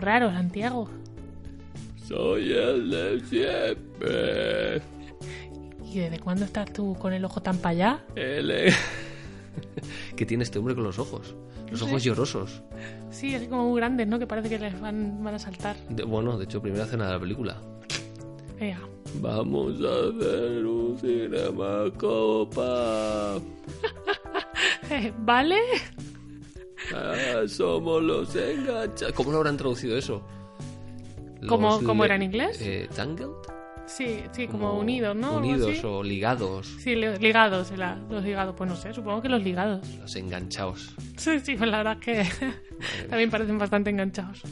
raro, Santiago. Soy el de siempre. ¿Y desde cuándo estás tú con el ojo tan para allá? El... ¿Qué tiene este hombre con los ojos? Los ojos llorosos. Sí, así como muy grandes, ¿no? Que parece que les van, van a saltar. De- bueno, de hecho, primera escena de la película. Venga. Vamos a hacer un cinema copa. ¿Vale? Ah, somos los enganchados. ¿Cómo lo habrán traducido eso? ¿Cómo- cómo era en inglés? Eh, ¿Tangled? Sí, sí, como unidos, ¿no? Unidos o ligados. Sí, li- ligados, la- los ligados. Pues no sé, supongo que los ligados. Los enganchados. Sí, sí, pues la verdad es que también parecen bastante enganchados.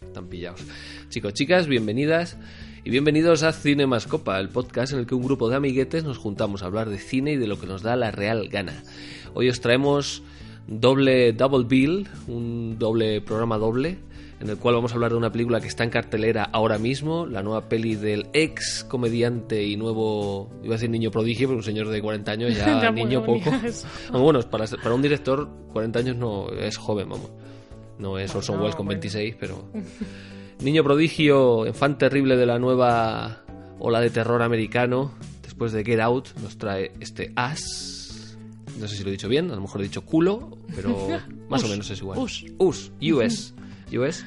Están pillados. Chicos, chicas, bienvenidas y bienvenidos a Cinemascopa, el podcast en el que un grupo de amiguetes nos juntamos a hablar de cine y de lo que nos da la real gana. Hoy os traemos doble double bill, un doble programa doble, en el cual vamos a hablar de una película que está en cartelera ahora mismo, la nueva peli del ex comediante y nuevo, iba a decir niño prodigio, pero un señor de 40 años ya, Ya, niño poco. Aunque bueno, para, para un director 40 años no es joven, vamos. No es Orson No, Welles con bueno. 26, pero... Niño prodigio, fan terrible de la nueva ola de terror americano, después de Get Out, nos trae este As. No sé si lo he dicho bien, a lo mejor he dicho culo, pero más o menos es igual. us. Us, US. US.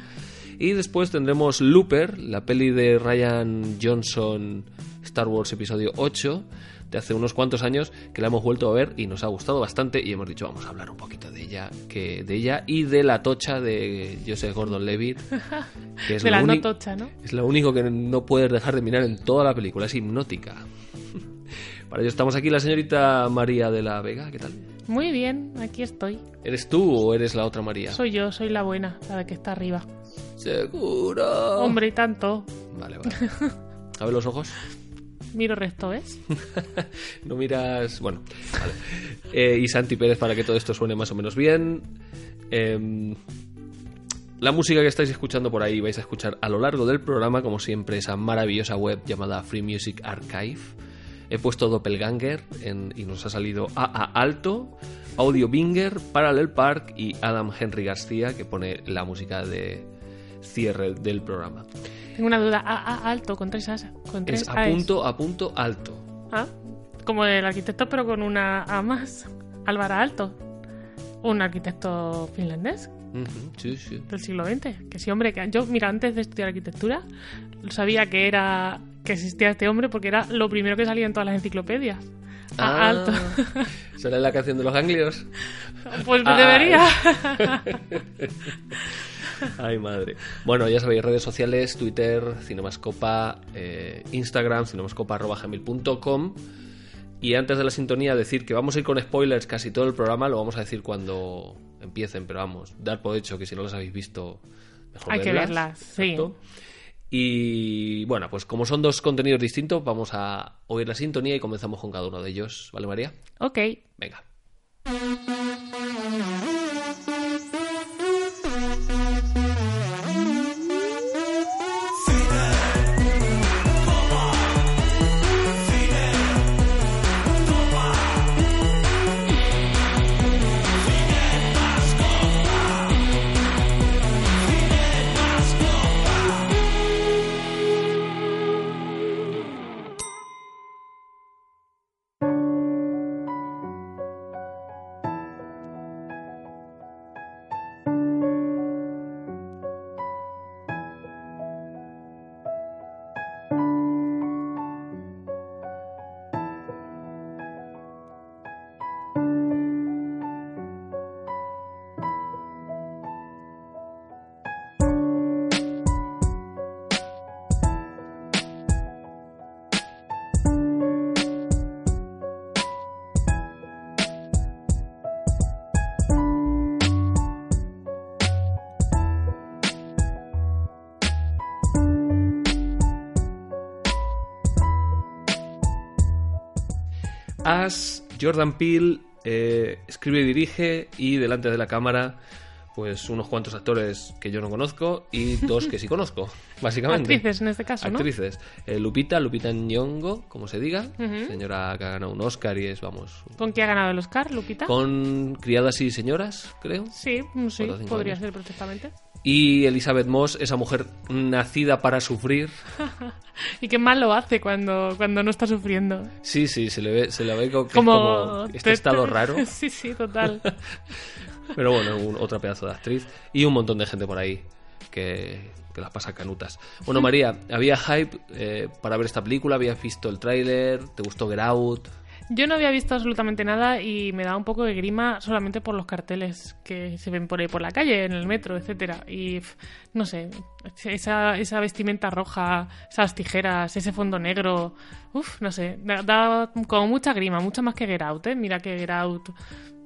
Y después tendremos Looper, la peli de Ryan Johnson, Star Wars Episodio 8, de hace unos cuantos años, que la hemos vuelto a ver y nos ha gustado bastante. Y hemos dicho, vamos a hablar un poquito de ella, que, de ella y de la tocha de Joseph Gordon Levitt, que es de la no tocha, ¿no? es lo único que no puedes dejar de mirar en toda la película, es hipnótica. Para ello estamos aquí la señorita María de la Vega, ¿qué tal? Muy bien, aquí estoy. ¿Eres tú o eres la otra María? Soy yo, soy la buena, la que está arriba. Seguro. Hombre, y tanto. Vale, vale. A ver los ojos. Miro resto, ¿ves? No miras. Bueno, vale. Eh, y Santi Pérez para que todo esto suene más o menos bien. Em, la música que estáis escuchando por ahí vais a escuchar a lo largo del programa, como siempre, esa maravillosa web llamada Free Music Archive. He puesto Doppelganger en- y nos ha salido AA Alto, Audio Binger, Parallel Park y Adam Henry García, que pone la música de cierre del programa. Tengo una duda. A, A alto, con tres As. Con tres Es a punto, a punto alto. Ah, como el arquitecto, pero con una A más. Álvaro Alto. Un arquitecto finlandés sí, sí. del siglo XX. Que sí, hombre, que yo, mira, antes de estudiar arquitectura, sabía que era que existía este hombre porque era lo primero que salía en todas las enciclopedias. A Ah, alto. ¿Será la canción de los ganglios? Pues Ah, debería. Ay, madre. Bueno, ya sabéis, redes sociales, Twitter, Cinemascopa, eh, Instagram, cinemascopa.gmail.com Y antes de la sintonía decir que vamos a ir con spoilers casi todo el programa, lo vamos a decir cuando empiecen, pero vamos, dar por hecho que si no los habéis visto, mejor Hay que verlas, sí. Exacto. Y bueno, pues como son dos contenidos distintos, vamos a oír la sintonía y comenzamos con cada uno de ellos. ¿Vale, María? ok. Venga. As, Jordan Peele, eh, escribe y dirige y delante de la cámara Pues unos cuantos actores que yo no conozco y dos que sí conozco, básicamente. Actrices en este caso, ¿no? Actrices. Eh, Lupita, Lupita Nyong'o, como se diga. Señora que ha ganado un Oscar y es, vamos, ¿Con qué ha ganado el Oscar, Lupita? con criadas y señoras, creo. Sí, mm, sí, podría años. ser perfectamente. Y Elizabeth Moss, esa mujer nacida para sufrir. Y qué mal lo hace cuando, cuando no está sufriendo. Sí, sí, se le ve, se le ve como, este te- estado raro. Sí, sí, total. Pero bueno, un- otra pedazo de actriz. Y un montón de gente por ahí que, que las pasa canutas. Bueno, María, había hype eh, para ver esta película, habías visto el tráiler, te gustó Get Out. Yo no había visto absolutamente nada y me da un poco de grima solamente por los carteles que se ven por ahí por la calle, en el metro, etcétera. Y no sé, esa, esa vestimenta roja, esas tijeras, ese fondo negro, uff, no sé, da, da como mucha grima, mucha más que Get ¿eh? Mira que Get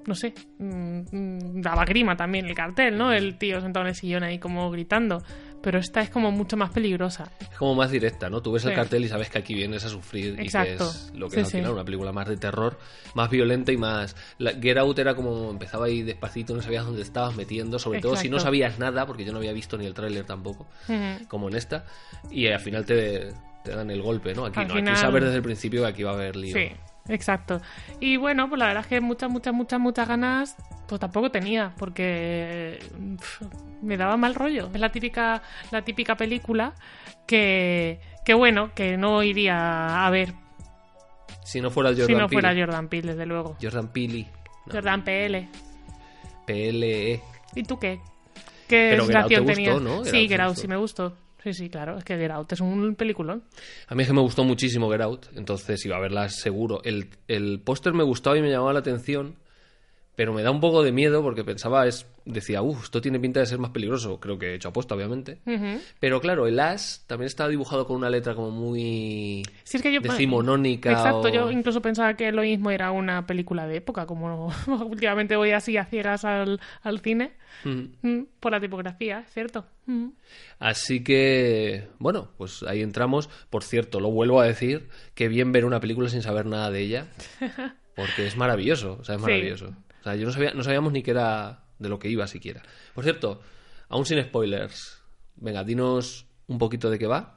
no sé, mm, mm, daba grima también el cartel, ¿no? El tío sentado en el sillón ahí como gritando. Pero esta es como mucho más peligrosa. Es como más directa, ¿no? Tú ves el cartel y sabes que aquí vienes a sufrir Exacto. y que es lo que Sí, es al sí. final una película más de terror, más violenta y más... La, Get Out era como empezaba ahí despacito, no sabías dónde estabas metiendo, sobre todo si no sabías nada, porque yo no había visto ni el tráiler tampoco, como en esta, y al final te, te dan el golpe, ¿no? Aquí Al no, final- aquí sabes desde el principio que aquí va a haber lío. Sí, exacto. Y bueno, pues la verdad es que muchas, muchas, muchas, muchas ganas, pues tampoco tenía, porque me daba mal rollo. Es la típica, la típica película que, que bueno, que no iría a ver Si no fuera Jordan si no fuera Jordan Peele, desde luego. Jordan Peele. No, Jordan PL. PLE. ¿Y tú qué? ¿Qué Pero Out te gustó, tenías? ¿no? Sí, gustó. sí me gustó. Sí, sí, claro, es que Get Out es un peliculón. A mí es que me gustó muchísimo Get Out, entonces iba a verla seguro. El, el póster me gustaba y me llamaba la atención, pero me da un poco de miedo porque pensaba, es decía, uff, esto tiene pinta de ser más peligroso. Creo que he hecho aposta, obviamente. Pero claro, el as también está dibujado con una letra como muy Sí, es que yo decimonónica. Exacto, o- yo incluso pensaba que lo mismo era una película de época, como últimamente voy así a ciegas al, al cine, Mm. Por la tipografía, cierto. Mm. Así que, bueno, pues ahí entramos. Por cierto, lo vuelvo a decir, que bien ver una película sin saber nada de ella, porque es maravilloso, o sea, es Sí. O sea, yo no, sabía, no sabíamos ni que era de lo que iba siquiera. Por cierto, aún sin spoilers, venga, dinos un poquito de qué va.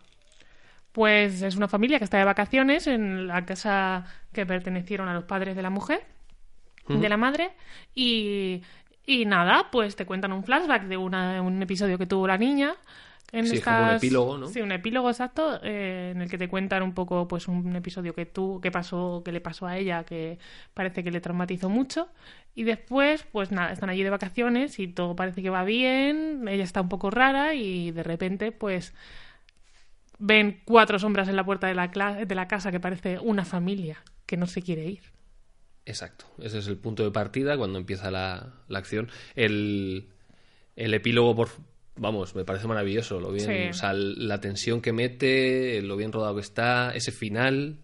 Pues es una familia que está de vacaciones en la casa que pertenecieron a los padres de la mujer, de la madre, y, y nada, pues te cuentan un flashback de una- un episodio que tuvo la niña. En Sí, es como un epílogo, ¿no? Sí, un epílogo exacto, eh, en el que te cuentan un poco, pues, un episodio que tú, que pasó, que le pasó a ella, que parece que le traumatizó mucho. Y después, pues nada, están allí de vacaciones y todo parece que va bien, ella está un poco rara y de repente, pues, ven cuatro sombras en la puerta de la, de la casa que parece una familia que no se quiere ir. Exacto, ese es el punto de partida cuando empieza la, la acción. El, el epílogo, por, vamos, me parece maravilloso. Lo bien, Sí. o sea, la tensión que mete, lo bien rodado que está, ese final,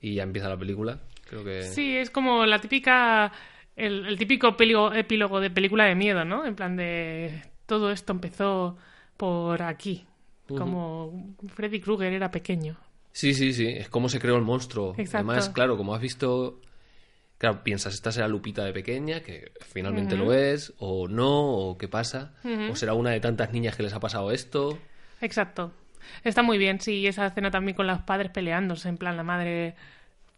y ya empieza la película. Creo que. Sí, es como la típica. El, el típico epílogo de película de miedo, ¿no? En plan de. Todo esto empezó por aquí. Como Freddy Krueger era pequeño. Sí, sí, sí, es como se creó el monstruo. Exacto. Además, claro, como has visto, claro, piensas, esta será Lupita de pequeña, que finalmente lo es, o no, o qué pasa, o será una de tantas niñas que les ha pasado esto. Exacto. Está muy bien, sí, y esa escena también con los padres peleándose, en plan la madre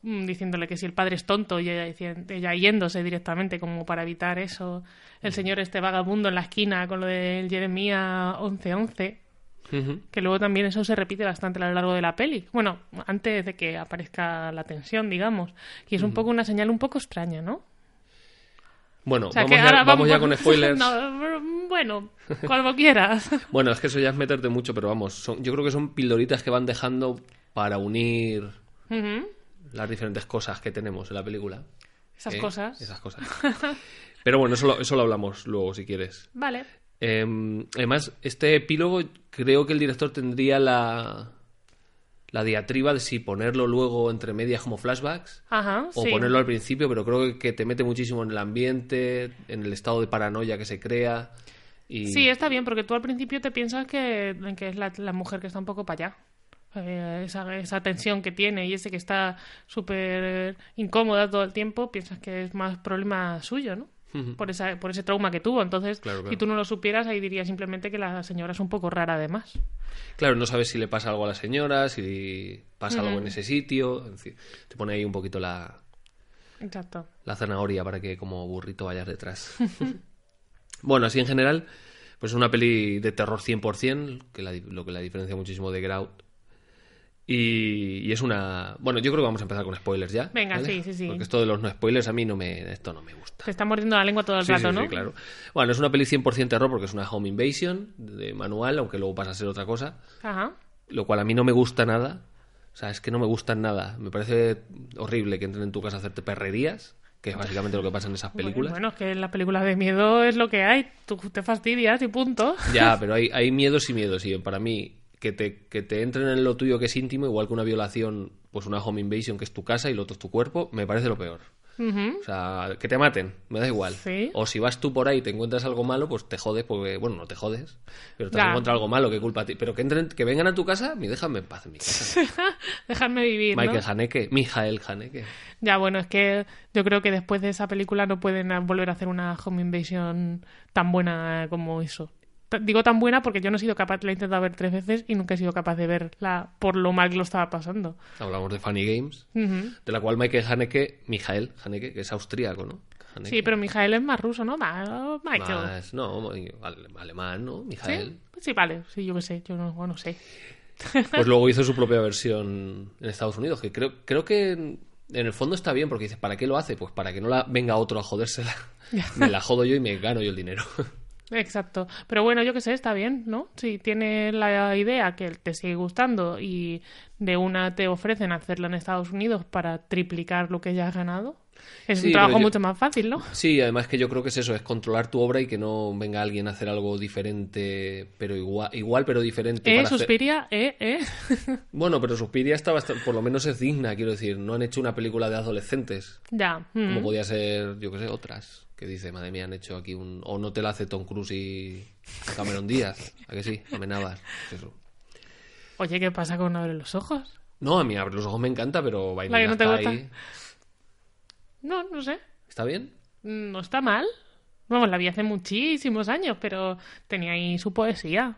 mm, diciéndole que si el padre es tonto y ella, ella yéndose directamente como para evitar eso. El señor este vagabundo en la esquina con lo del Jeremía 1111. Que luego también eso se repite bastante a lo largo de la peli. Bueno, antes de que aparezca la tensión, digamos. Y es un poco una señal un poco extraña, ¿no? Bueno, O sea, vamos, ya, vamos ya con spoilers. No, bueno, cuando quieras. Bueno, es que eso ya es meterte mucho, pero vamos, son, yo creo que son pildoritas que van dejando para unir las diferentes cosas que tenemos en la película. Esas ¿eh? cosas. Esas cosas. Pero bueno, eso lo, eso lo hablamos luego si quieres. Vale. Eh, además, este epílogo creo que el director tendría la, la diatriba de si ponerlo luego entre medias como flashbacks Ajá, o sí. ponerlo al principio, pero creo que te mete muchísimo en el ambiente, en el estado de paranoia que se crea. Y... Sí, está bien, porque tú al principio te piensas que, que es la, la mujer que está un poco para allá. Eh, esa, esa tensión que tiene y ese que está súper incómoda todo el tiempo, piensas que es más problema suyo, ¿no? Por, esa, por ese trauma que tuvo. Entonces, Claro, claro. si tú no lo supieras, ahí diría simplemente que la señora es un poco rara además. Claro, no sabes si le pasa algo a la señora, si pasa algo en ese sitio. en fin, te pone ahí un poquito la, Exacto. la zanahoria para que como burrito vayas detrás. bueno, así en general, pues es una peli de terror 100%, que la, lo que la diferencia muchísimo de Get Out. Y, y es una... Bueno, yo creo que vamos a empezar con spoilers ya. Venga, ¿vale? sí, sí, sí. Porque esto de los no spoilers a mí no me... Esto no me gusta. Te está mordiendo la lengua todo el Sí, rato, sí, ¿no? sí, claro. Bueno, es una peli 100% terror porque es una home invasion de manual, aunque luego pasa a ser otra cosa. Ajá. Lo cual a mí no me gusta nada. O sea, es que no me gustan nada. Me parece horrible que entren en tu casa a hacerte perrerías, que es básicamente lo que pasa en esas películas. Bueno, es que en las películas de miedo es lo que hay. Tú te fastidias y punto. Ya, pero hay, hay miedos y miedos. Y para mí, que te, que te entren en lo tuyo que es íntimo, igual que una violación, pues una home invasion que es tu casa y lo otro es tu cuerpo, me parece lo peor. O sea, que te maten, me da igual. Sí. O si vas tú por ahí y te encuentras algo malo, pues te jodes, porque, bueno, no te jodes, pero te has encontrado algo malo, qué culpa a ti. Pero que entren, que vengan a tu casa, y déjame en paz en mi casa. Déjame vivir, ¿no? Michael Haneke, Mijael Haneke. Ya, bueno, es que yo creo que después de esa película no pueden volver a hacer una home invasion tan buena como eso. Digo tan buena porque yo no he sido capaz, la he intentado ver tres veces y nunca he sido capaz de verla por lo mal que lo estaba pasando. Hablamos de Funny Games, de la cual Michael Haneke, Mijael Haneke, que es austríaco, ¿no? Haneke. Sí, pero Mijael es más ruso, ¿no? Ma- Michael. Más, no, ale- alemán, ¿no? Mijael. ¿Sí? Sí, vale. Sí, yo qué sé. Yo no, no sé. Pues luego hizo su propia versión en Estados Unidos, que creo, creo que en, en el fondo está bien, porque dices, ¿para qué lo hace? Pues para que no la venga otro a jodérsela. Me la jodo yo y me gano yo el dinero. Exacto. Pero bueno, yo qué sé, está bien, ¿no? Si tienes la idea que te sigue gustando y de una te ofrecen hacerlo en Estados Unidos para triplicar lo que ya has ganado, es Sí, un trabajo yo- mucho más fácil, ¿no? Sí, además que yo creo que es eso, es controlar tu obra y que no venga alguien a hacer algo diferente, pero igual, igual pero diferente. Eh, para hacer- Suspiria, eh, eh. Bueno, pero Suspiria está bastante, por lo menos es digna, quiero decir, no han hecho una película de adolescentes, ya. mm. como podía ser, yo que sé, otras, que dice, madre mía, han hecho aquí un... O no te la hace Tom Cruise y Cameron Díaz, ¿a que sí? Amenabas, eso. Oye, ¿qué pasa con Abre los Ojos? No, a mí Abre los ojos me encanta, pero Vainilla no te gusta. Sky, No, no sé. ¿está bien? No está mal. Vamos, la vi hace muchísimos años, pero tenía ahí su poesía.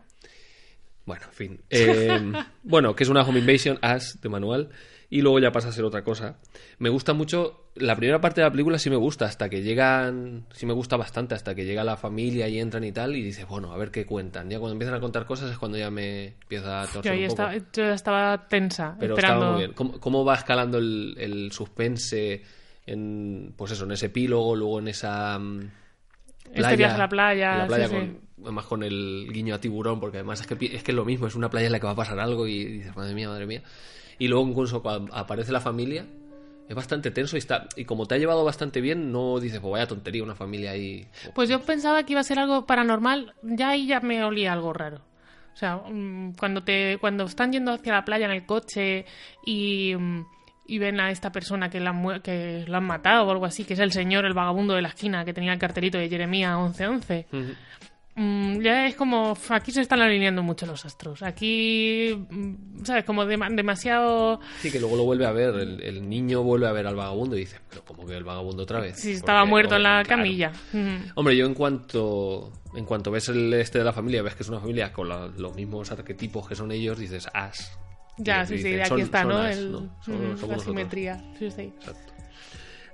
Bueno, en fin. Eh, bueno, que es una Home Invasion, As, de manual. Y luego ya pasa a ser otra cosa. Me gusta mucho. La primera parte de la película sí me gusta, hasta que llegan. Sí me gusta bastante, hasta que llega la familia y entran y tal. Y dices, bueno, a ver qué cuentan. Ya cuando empiezan a contar cosas es cuando ya me empieza a Yo torcer ahí un poco. estaba, yo ya estaba tensa, Pero esperando. estaba muy bien. ¿Cómo, cómo va escalando el, el suspense en. Pues eso, en ese epílogo, luego en esa. mm, Este viaje a la playa, en la playa sí, con, sí. además con el guiño a tiburón, porque además es que, es que es lo mismo, es una playa en la que va a pasar algo y dices, madre mía, madre mía. Y luego incluso cuando aparece la familia, es bastante tenso y está y como te ha llevado bastante bien, no dices, pues vaya tontería, una familia ahí. Pues yo pensaba que iba a ser algo paranormal, ya ahí ya me olía algo raro. O sea, mm, cuando te cuando están yendo hacia la playa en el coche y, mm, y ven a esta persona que la, que lo han matado o algo así, que es el señor, el vagabundo de la esquina que tenía el cartelito de Jeremías 1111. Ujú. Mm, ya es como, aquí se están alineando mucho los astros. Aquí, mm, ¿sabes? Como dema- demasiado... Sí, que luego lo vuelve a ver, el, el niño vuelve a ver al vagabundo y dice, pero ¿cómo que el vagabundo otra vez? Si estaba Porque, muerto en la claro. camilla. Hombre, yo en cuanto en cuanto ves el este de la familia, ves que es una familia con la- los mismos arquetipos que son ellos, dices, as. Ya, sí, sí, dicen, de aquí "Son- está, son ¿no? as", El- ¿no? Son- mm, somos la simetría. Sí, sí. Exacto.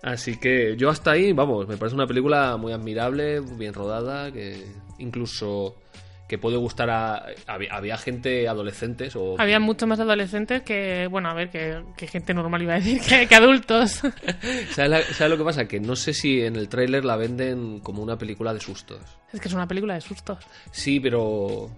Así que yo hasta ahí, vamos, me parece una película muy admirable, bien rodada, que incluso que puede gustar a... Había, había gente adolescentes o... Había mucho más adolescentes que, bueno, a ver, que, que gente normal iba a decir, que, que adultos. ¿Sabes, la- sabes lo que pasa? Que no sé si en el tráiler la venden como una película de sustos. es que es una película de sustos. Sí, pero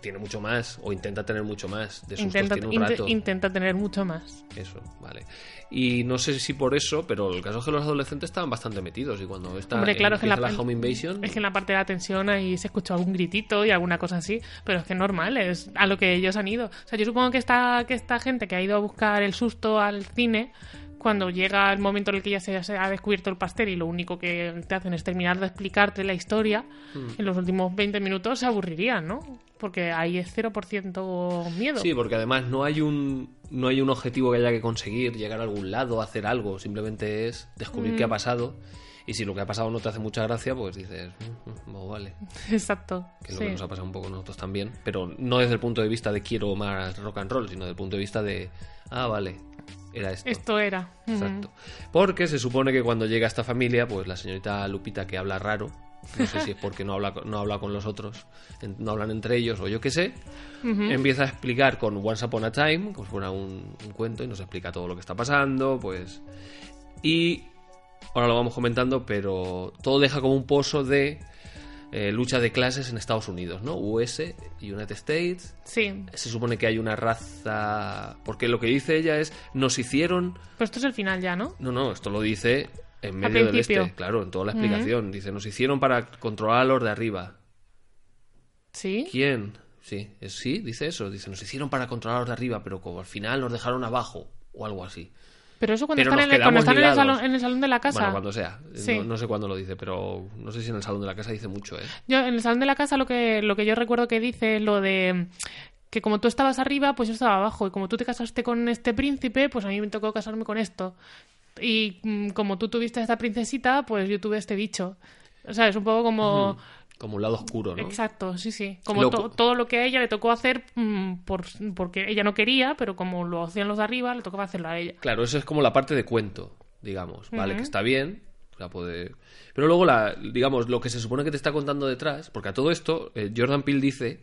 tiene mucho más, o intenta tener mucho más de sustos, Intenta, tiene un rato. intenta tener mucho más. Eso, vale. Y no sé si por eso, pero el caso es que los adolescentes estaban bastante metidos y cuando está Hombre, claro, es que la, la, home invasion, es que en la parte de la tensión ahí se escuchó algún gritito y alguna cosa así, pero es que es normal, es a lo que ellos han ido. O sea, yo supongo que esta, que esta gente que ha ido a buscar el susto al cine, cuando llega el momento en el que ya se, se ha descubierto el pastel y lo único que te hacen es terminar de explicarte la historia, Hmm. en los últimos 20 minutos se aburrirían, ¿no? Porque ahí es 0% miedo. Sí, porque además no hay un no hay un objetivo que haya que conseguir, llegar a algún lado, hacer algo, simplemente es descubrir Mm. qué ha pasado. Y si lo que ha pasado no te hace mucha gracia, pues dices, "Mm, mm, oh, vale. Exacto. Que es lo que nos ha pasado un poco a nosotros también. Pero no desde el punto de vista de quiero más rock and roll, sino desde el punto de vista de, ah, vale, era esto. Esto era. Exacto. Porque se supone que cuando llega esta familia, pues la señorita Lupita que habla raro, no sé si es porque no habla, no habla con los otros, no hablan entre ellos o yo qué sé, empieza a explicar con Once Upon a Time, como si fuera un, un cuento, y nos explica todo lo que está pasando, pues... Y ahora lo vamos comentando, pero todo deja como un pozo de eh, lucha de clases en Estados Unidos, ¿no? US, United States, Sí. se supone que hay una raza... Porque lo que dice ella es, nos hicieron... Pues esto es el final ya, ¿no? No, no, esto lo dice en medio del este, claro, en toda la explicación. Dice, nos hicieron para controlar a los de arriba. Sí. ¿Quién? Sí, es, sí, dice eso. Dice, nos hicieron para controlar a los de arriba, pero como al final nos dejaron abajo o algo así. Pero eso cuando Pero están, en el, cuando están en, el salón, en el salón de la casa. Bueno, cuando sea. Sí. No, no sé cuándo lo dice, pero no sé si en el salón de la casa dice mucho, ¿eh? Yo, en el salón de la casa lo que, lo que yo recuerdo que dice es lo de que como tú estabas arriba, pues yo estaba abajo. Y como tú te casaste con este príncipe, pues a mí me tocó casarme con esto. Y mm, como tú tuviste a esta princesita, pues yo tuve este bicho. O sea, es un poco como... Como un lado oscuro, ¿no? Exacto, sí, sí. Como Lo- to- todo lo que a ella le tocó hacer mm, por, porque ella no quería, pero como lo hacían los de arriba, le tocaba hacerlo a ella. Claro, eso es como la parte de cuento, digamos, ¿vale? Que está bien, sea, puede... Pero luego, la, digamos, lo que se supone que te está contando detrás, porque a todo esto, eh, Jordan Peele dice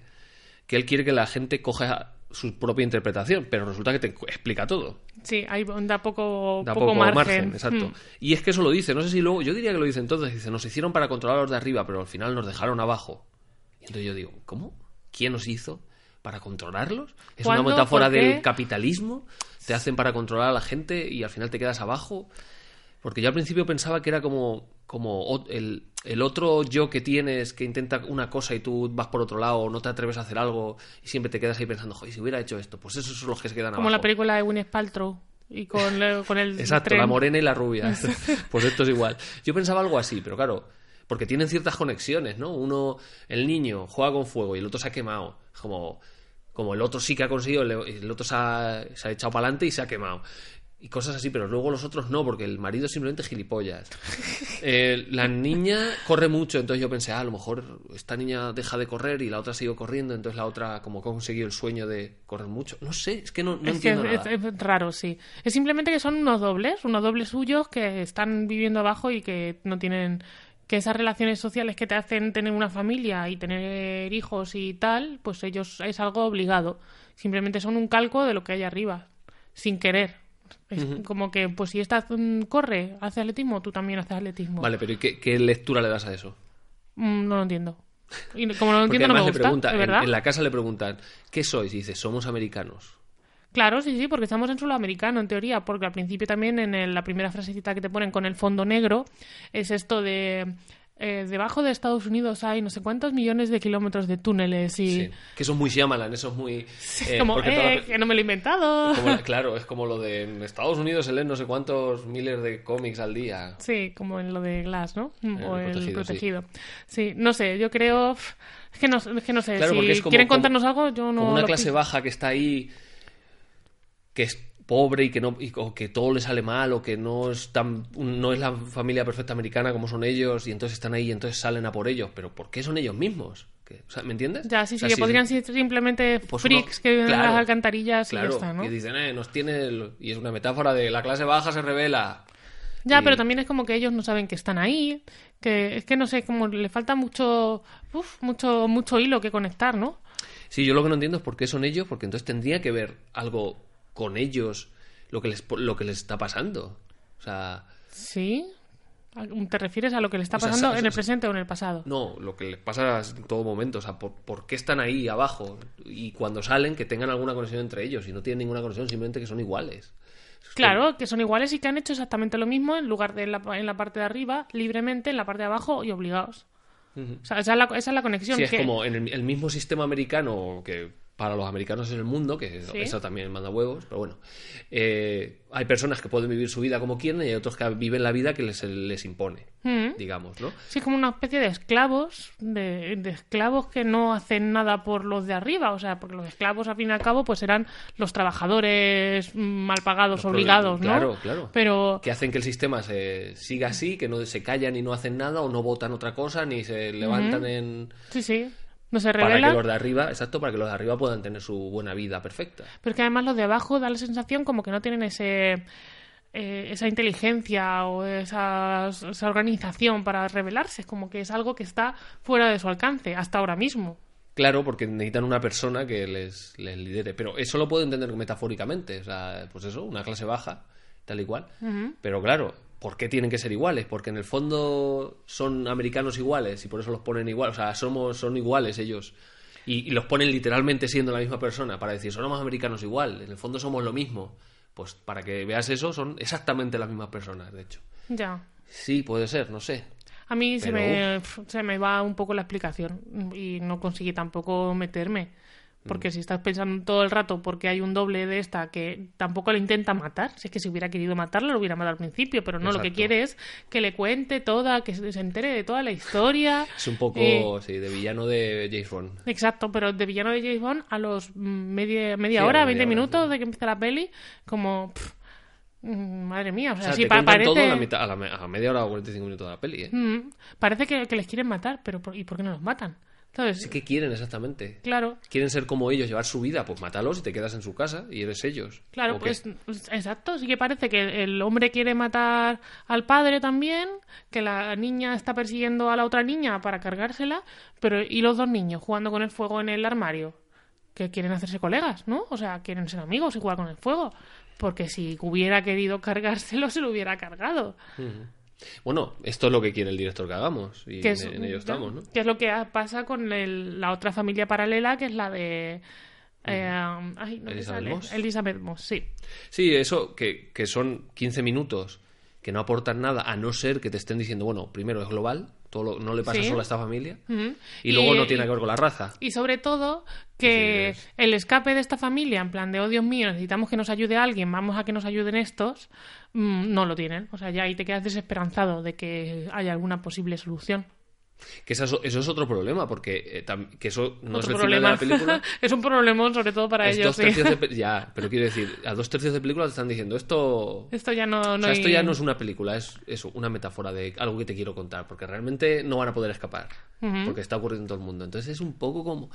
que él quiere que la gente coja su propia interpretación, pero resulta que te explica todo. Sí, ahí da poco, Da poco, poco, margen. margen. exacto. Mm. Y es que eso lo dice, no sé si luego, yo diría que lo dice entonces, dice, nos hicieron para controlar a los de arriba, pero al final nos dejaron abajo. Y entonces yo digo, ¿cómo? ¿Quién nos hizo para controlarlos? ¿Es una metáfora del capitalismo? ¿Te hacen para controlar a la gente y al final te quedas abajo? Porque yo al principio pensaba que era como, como el, el otro yo que tienes que intenta una cosa y tú vas por otro lado no te atreves a hacer algo y siempre te quedas ahí pensando, joder, si hubiera hecho esto, pues esos son los que se quedan Como abajo. la película de Gwyneth Paltrow y con, con el Exacto, tren. la morena y la rubia. pues esto es igual. Yo pensaba algo así, pero claro, porque tienen ciertas conexiones, ¿no? Uno, el niño juega con fuego y el otro se ha quemado. Como, como el otro sí que ha conseguido, el el otro se ha, se ha echado para adelante y se ha quemado. Y cosas así, pero luego los otros no, porque el marido es simplemente gilipollas. Eh, la niña corre mucho, entonces yo pensé, ah, a lo mejor esta niña deja de correr y la otra sigue corriendo, entonces la otra como que ha conseguido el sueño de correr mucho. No sé, es que no, no es que entiendo es, nada. es- es raro, sí. Es simplemente que son unos dobles, unos dobles suyos que están viviendo abajo y que no tienen que esas relaciones sociales que te hacen tener una familia y tener hijos y tal, pues ellos es algo obligado. Simplemente son un calco de lo que hay arriba, sin querer. Es como que, pues si esta mm, corre, hace atletismo, tú también haces atletismo. Vale, pero ¿y qué, qué lectura le das a eso? Mm, no lo entiendo. Y como no lo entiendo, no me gusta, pregunta, en, la casa le preguntan, ¿qué sois? Y dice, somos americanos. Claro, sí, sí, porque estamos en suelo americano, en teoría, porque al principio también en el- la primera frasecita que te ponen con el fondo negro es esto de... eh, debajo de Estados Unidos hay no sé cuántos millones de kilómetros de túneles y... Sí. Que eso es muy Shyamalan, eso es muy... eh, como, eh, toda que no me lo he inventado. como la- claro, es como lo de en Estados Unidos se leen no sé cuántos miles de cómics al día. Sí, como en lo de Glass, ¿no? El o el protegido, protegido. Sí. no sé, yo creo... Es que no, es que no sé, Claro, si es como- quieren como- contarnos algo, yo no... como una lo clase baja que está ahí, que es pobre y que no y, o que todo le sale mal o que no es tan no es la familia perfecta americana como son ellos y entonces están ahí y entonces salen a por ellos pero ¿por qué son ellos mismos? Que- o sea, ¿me entiendes? Ya, sí, O sí, sea, que si- podrían ser simplemente Pues freaks uno- que viven en claro, las alcantarillas y ya está, ¿no? que dicen, eh, nos tiene el- y es una metáfora de la clase baja se revela. Ya, Y- pero también es como que ellos no saben que están ahí, que es que no sé, como le falta mucho, uf, mucho, mucho hilo que conectar, ¿no? Sí, yo lo que no entiendo es por qué son ellos, porque entonces tendría que ver algo con ellos lo que les, lo que les está pasando. O sea, Sí. ¿Te refieres a lo que le está O sea, pasando sa- en el presente o en el pasado? no, lo que les pasa en todo momento. O sea, por, por qué están ahí abajo? Y cuando salen, que tengan alguna conexión entre ellos. Y no tienen ninguna conexión, simplemente que son iguales. Es Claro, que son iguales y que han hecho exactamente lo mismo en lugar de en la, en la parte de arriba, libremente, en la parte de abajo y obligados. O sea, esa es la, esa es la conexión. Sí, es que- como en el, el mismo sistema americano que para los americanos en el mundo, que Sí. eso también manda huevos, pero bueno, eh, hay personas que pueden vivir su vida como quieren y hay otros que viven la vida que les, les impone, Mm. digamos, ¿no? Sí, como una especie de esclavos, de, de esclavos que no hacen nada por los de arriba, o sea, porque los esclavos al fin y al cabo pues eran los trabajadores mal pagados, Los obligados, ¿no? Claro, claro. Pero Que hacen que el sistema se siga así, que no se callan y no hacen nada o no votan otra cosa ni se levantan en... sí, sí, no se Para revelan. que los de arriba, exacto, para que los de arriba puedan tener su buena vida perfecta. Pero es que además los de abajo da la sensación como que no tienen ese eh, esa inteligencia o esa, esa organización para revelarse. Es como que es algo que está fuera de su alcance hasta ahora mismo. Claro, porque necesitan una persona que les, les lidere. Pero eso lo puedo entender metafóricamente. O sea, pues eso, una clase baja, tal y cual. Pero claro, ¿por qué tienen que ser iguales? Porque en el fondo son americanos iguales y por eso los ponen igual. O sea, somos, son iguales ellos. Y, y los ponen literalmente siendo la misma persona para decir, somos americanos igual. En el fondo somos lo mismo. Pues para que veas eso, son exactamente las mismas personas, de hecho. Ya. Sí, puede ser, no sé. A mí se, me, se me va un poco la explicación y no conseguí tampoco meterme. Porque si estás pensando todo el rato porque hay un doble de esta que tampoco le intenta matar, si es que si hubiera querido matarla lo hubiera matado al principio, pero no, lo que quiere es que le cuente toda, que se entere de toda la historia. Es un poco, Eh, sí, de villano de James Bond. Exacto, pero de villano de James Bond a los mm, media, media Sí, hora, la 20 media hora, minutos sí. de que empieza la peli, como... pff, mm, madre mía, o sea, O sea, sí, pa- parece... todo a la, mitad, a, la, me- a media hora o 45 minutos de la peli, ¿eh? Mm, parece que, que les quieren matar, pero ¿por- ¿y por qué no los matan? ¿Sabes? Sí, ¿Qué quieren exactamente? Claro, ¿Quieren ser como ellos, llevar su vida? Pues mátalos y te quedas en su casa y eres ellos. claro, pues pues, exacto, sí que parece que el hombre quiere matar al padre también, que la niña está persiguiendo a la otra niña para cargársela, pero ¿y los dos niños jugando con el fuego en el armario? Que quieren hacerse colegas, ¿no? O sea, quieren ser amigos y jugar con el fuego. Porque si hubiera querido cargárselo, se lo hubiera cargado. Bueno, esto es lo que quiere el director que hagamos y Que en, es, en ello estamos, ¿no? Que es lo que pasa con el- la otra familia paralela, que es la de... eh, ay, no me Elizabeth sale. Moss. Elizabeth Moss, sí. Sí, eso, que, que son 15 minutos que no aportan nada, a no ser que te estén diciendo, bueno, primero es global, todo lo- no le pasa Sí. solo a esta familia, y luego no y- tiene que ver con la raza. Y sobre todo que Sí, el escape de esta familia, en plan de, oh Dios mío, necesitamos que nos ayude alguien, vamos a que nos ayuden estos, mm, no lo tienen. O sea, ya ahí te quedas desesperanzado de que haya alguna posible solución. Que es- eso es otro problema, porque eh, tam- que eso no Otro es el final de la película. es un problemón, sobre todo para es ellos. dos sí. tercios de pe- Ya, pero quiero decir, a dos tercios de película te están diciendo esto Esto ya no, no o sea, esto hay- ya no es una película, es eso, una metáfora de algo que te quiero contar, porque realmente no van a poder escapar, porque está ocurriendo en todo el mundo. Entonces es un poco como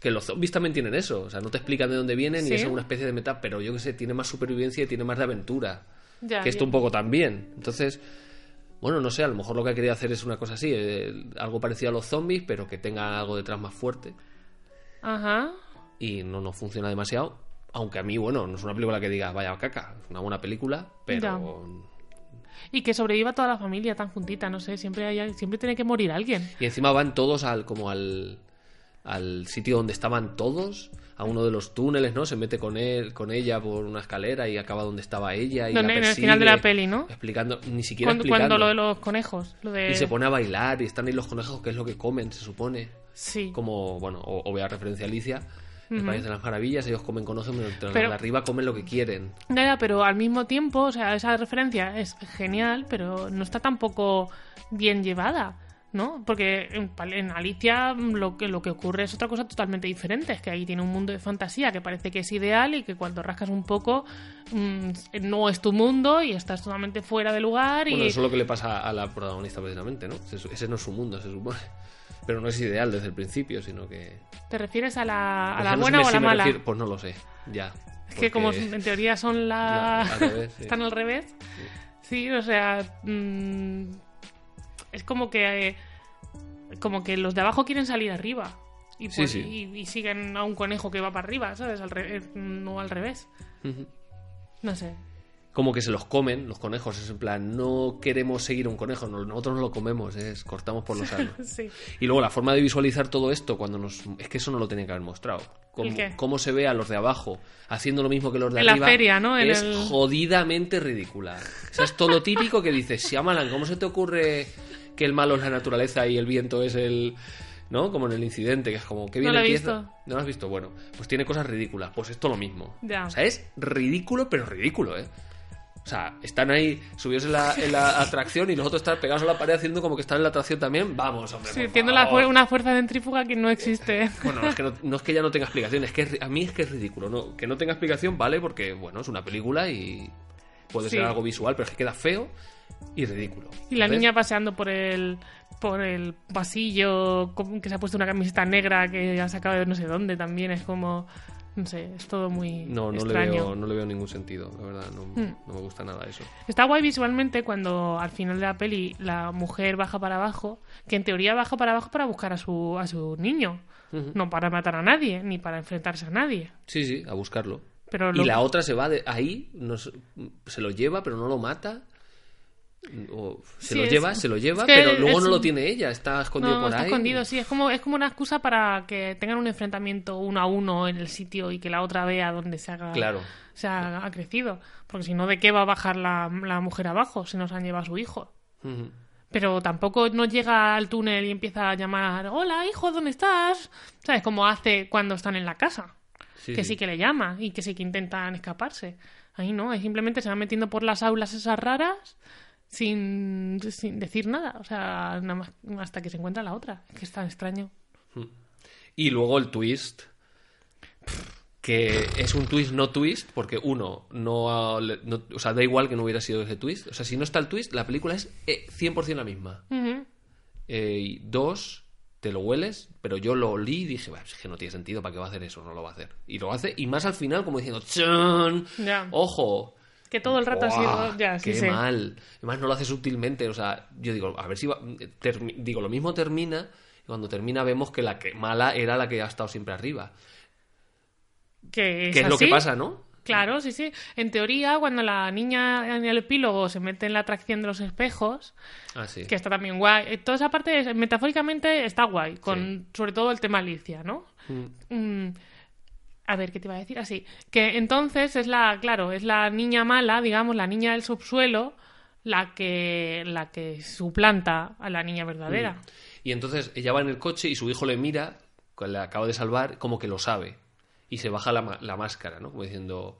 que los zombies también tienen eso, o sea, no te explican de dónde vienen Sí. y es una especie de meta, pero yo que sé, tiene más supervivencia y tiene más de aventura, Ya, que esto un poco también. Entonces, bueno, no sé, a lo mejor lo que ha querido hacer es una cosa así, eh, algo parecido a los zombies, pero que tenga algo detrás más fuerte Ajá. y no nos funciona demasiado. Aunque a mí, bueno, no es una película que diga vaya caca, es una buena película, pero Y que sobreviva toda la familia tan juntita, no sé, siempre hay, siempre tiene que morir alguien. Y encima van todos al como al, al sitio donde estaban todos, a uno de los túneles, ¿no? Se mete con él, con ella por una escalera y acaba donde estaba ella y Donde- la en el final de la peli, ¿no? Explicando, ni siquiera Cuando, explicando. cuando lo de los conejos, lo de... Y se pone a bailar y están ahí los conejos, que es lo que comen, se supone. Sí. Como, bueno, obvia referencia a Alicia. El País de las Maravillas, ellos comen mientras los Pero- de arriba comen lo que quieren. Nada, pero al mismo tiempo, o sea, esa referencia es genial, pero no está tampoco bien llevada, ¿no? Porque en, Alicia mm, lo que, lo que ocurre es otra cosa totalmente diferente, es que ahí tiene un mundo de fantasía que parece que es ideal y que cuando rascas un poco mm, no es tu mundo y estás totalmente fuera de lugar y... Bueno, eso es lo que le pasa a la protagonista precisamente, ¿no? Ese, no es su mundo, se supone. Pero no es ideal desde el principio, sino que... ¿Te refieres a la, a la no buena o a la mala? refiero- Pues no lo sé, ya. Es que como en teoría son la... La- al revés, sí. Están al revés. Sí, o sea... mm, es como que... eh, como que los de abajo quieren salir arriba. Y, Sí, por- sí. y- y siguen a un conejo que va para arriba, ¿sabes? Al re- eh, no al revés. No sé. Como que se los comen, los conejos. Es en plan, no queremos seguir un conejo, no- nosotros no lo comemos, es cortamos por los años. Sí. Y luego la forma de visualizar todo esto cuando nos... Es que eso no lo tenía que haber mostrado. Cómo, ¿El qué? cómo se ve a los de abajo haciendo lo mismo que los de En la arriba. feria, ¿no? En es el- jodidamente ridícula. O sea, es todo típico que dices, Shyamalan, ¿cómo se te ocurre que el malo es la naturaleza y el viento es el... ¿no? Como en el incidente, que es como, qué bien No lo empieza. visto. ¿No lo has visto? Bueno, pues tiene cosas ridículas. Pues esto lo mismo. Ya. O sea, es ridículo, pero ridículo, ¿eh? O sea, están ahí subidos en la, en la atracción y nosotros están pegados a la pared haciendo como que están en la atracción también. Vamos, hombre. Sí, tiene fuer- una fuerza centrífuga que no existe. Bueno, no es, que no, no es que ya no tenga explicación, es que es a mí es que es ridículo. ¿no? Que no tenga explicación, vale, porque, bueno, es una película y puede Sí. ser algo visual, pero es que queda feo y ridículo. Y la niña paseando por el por el pasillo, que se ha puesto una camiseta negra que ha sacado de no sé dónde también, es como, no sé, es todo muy No, no le, veo, no le veo ningún sentido, la verdad, no, Hmm. no me gusta nada eso. Está guay visualmente cuando al final de la peli la mujer baja para abajo, que en teoría baja para abajo para buscar a su, a su niño, no para matar a nadie, ni para enfrentarse a nadie. Sí, sí, a buscarlo. Pero Y la otra se va de ahí, no sé, se lo lleva, pero no lo mata. O se Sí, lo es- lleva, se lo lleva, es que pero luego es no lo tiene ella, está escondido No, por está ahí. escondido, sí. Es como, es como una excusa para que tengan un enfrentamiento uno a uno en el sitio y que la otra vea dónde se haga, Claro. se ha, ha crecido. Porque si no, ¿de qué va a bajar la, la mujer abajo si nos han llevado a su hijo? Ujú. Pero tampoco no llega al túnel y empieza a llamar, hola hijo, ¿dónde estás? ¿Sabes? Como hace cuando están en la casa. Sí, que sí. sí que le llama y que sí que intentan escaparse. Ahí no, ahí simplemente se van metiendo por las aulas esas raras sin, sin decir nada. O sea, nada más hasta que se encuentra la otra. Es que es tan extraño. Y luego el twist, que es un twist no twist, porque uno, no, no- o sea, da igual que no hubiera sido ese twist. O sea, si no está el twist, la película es eh, 100% la misma. Eh, y dos, te lo hueles, pero yo lo olí y dije, "Bah, es que no tiene sentido, ¿para qué va a hacer eso? No lo va a hacer. Y lo hace, y más al final como diciendo, ¡chun! Ya. ¡Ojo! Que todo el rato ha ¡Buah! sido. Ya, sí, ¡Qué sí. mal! Además no lo hace sutilmente, o sea, yo digo, a ver si va... termi- digo, lo mismo termina, y cuando termina vemos que la que mala era la que ha estado siempre arriba. Que es, Que es lo que pasa, ¿no? Claro, sí, sí. En teoría, cuando la niña en el epílogo se mete en la atracción de los espejos, Ah, sí. que está también guay. eh, Toda esa parte, metafóricamente, está guay, con sobre todo el tema Alicia, ¿no? Mm, a ver, ¿qué te iba a decir? Así, que entonces es la, claro, es la niña mala, digamos, la niña del subsuelo, la que, la que suplanta a la niña verdadera. Y entonces ella va en el coche y su hijo le mira, que le acaba de salvar, como que lo sabe. Y se baja la, la máscara, ¿no? Como diciendo,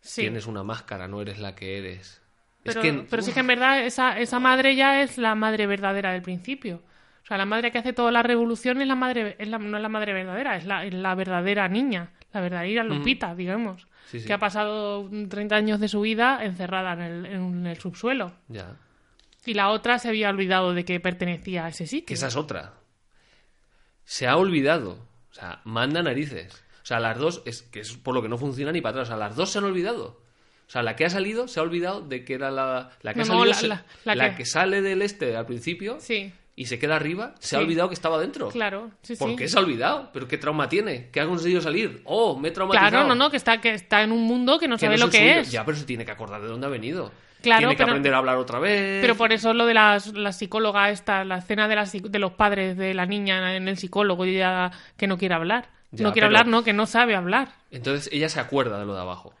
Sí. tienes una máscara, no eres la que eres. Pero, es que, pero sí que en verdad esa, esa madre ya es la madre verdadera del principio. O sea, la madre que hace toda la revolución es la madre, es la, no es la madre verdadera, es la, es la verdadera niña, la verdadera Lupita, digamos. Sí, sí. Que ha pasado 30 años de su vida encerrada en el, en el subsuelo. Ya. Y la otra se había olvidado de que pertenecía a ese sitio. Que esa es otra. Se ha olvidado. O sea, manda narices. O sea, las dos, es que es por lo que no funciona ni para atrás. O sea, las dos se han olvidado. O sea, la que ha salido se ha olvidado de que era la, la que No, ha salido. la- se- la- la la que- que sale del este al principio Sí, y se queda arriba, se ha olvidado que estaba dentro. claro. Sí, ¿Por sí. qué se ha olvidado? ¿Pero qué trauma tiene? ¿Qué ha conseguido salir? ¡Oh, me he traumatizado! Claro, no, no, que está, que está en un mundo que no Que sabe no lo que suyo. es. Ya, pero se tiene que acordar de dónde ha venido. Claro, tiene que pero- aprender a hablar otra vez. Pero por eso lo de las, la psicóloga esta, la escena de, la de los padres de la niña en el psicólogo, y ella que no quiere hablar. Ya, no quiere pero- hablar, no, que no sabe hablar. Entonces ella se acuerda de lo de abajo.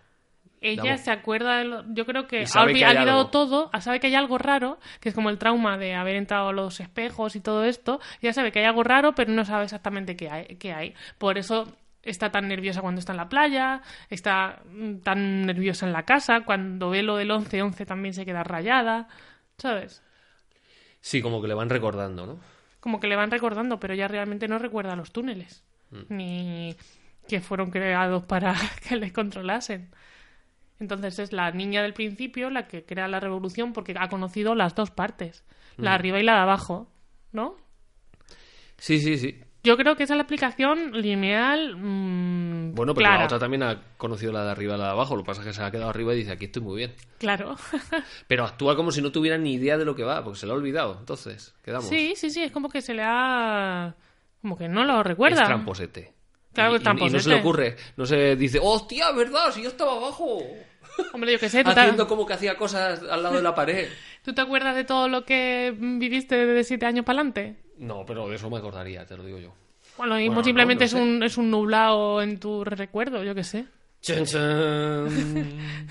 Ella se acuerda de lo- Yo creo que ha, olvidado todo, sabe que hay algo raro, que es como el trauma de haber entrado a los espejos y todo esto. Ella sabe que hay algo raro, pero no sabe exactamente qué hay. Qué hay. Por eso está tan nerviosa cuando está en la playa, está mm, tan nerviosa en la casa, cuando ve lo del 11-11 también se queda rayada, ¿sabes? Sí, como que le van recordando, ¿no? como que le van recordando, pero ya realmente no recuerda los túneles, Mm. ni que fueron creados para que les controlasen. Entonces es la niña del principio la que crea la revolución porque ha conocido las dos partes, la de Mm. arriba y la de abajo, ¿no? Sí, sí, sí. Yo creo que esa es la explicación lineal mm, Bueno, pero clara. la otra también ha conocido la de arriba y la de abajo. Lo que pasa es que se ha quedado arriba y dice, aquí estoy muy bien. Claro. Pero actúa como si no tuviera ni idea de lo que va, porque se lo ha olvidado. Entonces, quedamos. sí, sí, sí, es como que se le ha... como que no lo Es recuerda. tramposete. Claro que y- Y, no se le ocurre. No se dice, hostia, ¿verdad? Si yo estaba abajo. Hombre, yo qué sé, ¿tú te, Haciendo como que hacía cosas al lado de la pared. ¿tú te acuerdas de todo lo que viviste de siete años para adelante? No, pero de eso me acordaría, te lo digo yo. Bueno, lo mismo Bueno, no, simplemente no es, un, es un nublado en tu recuerdo, yo qué sé. Chan, chan.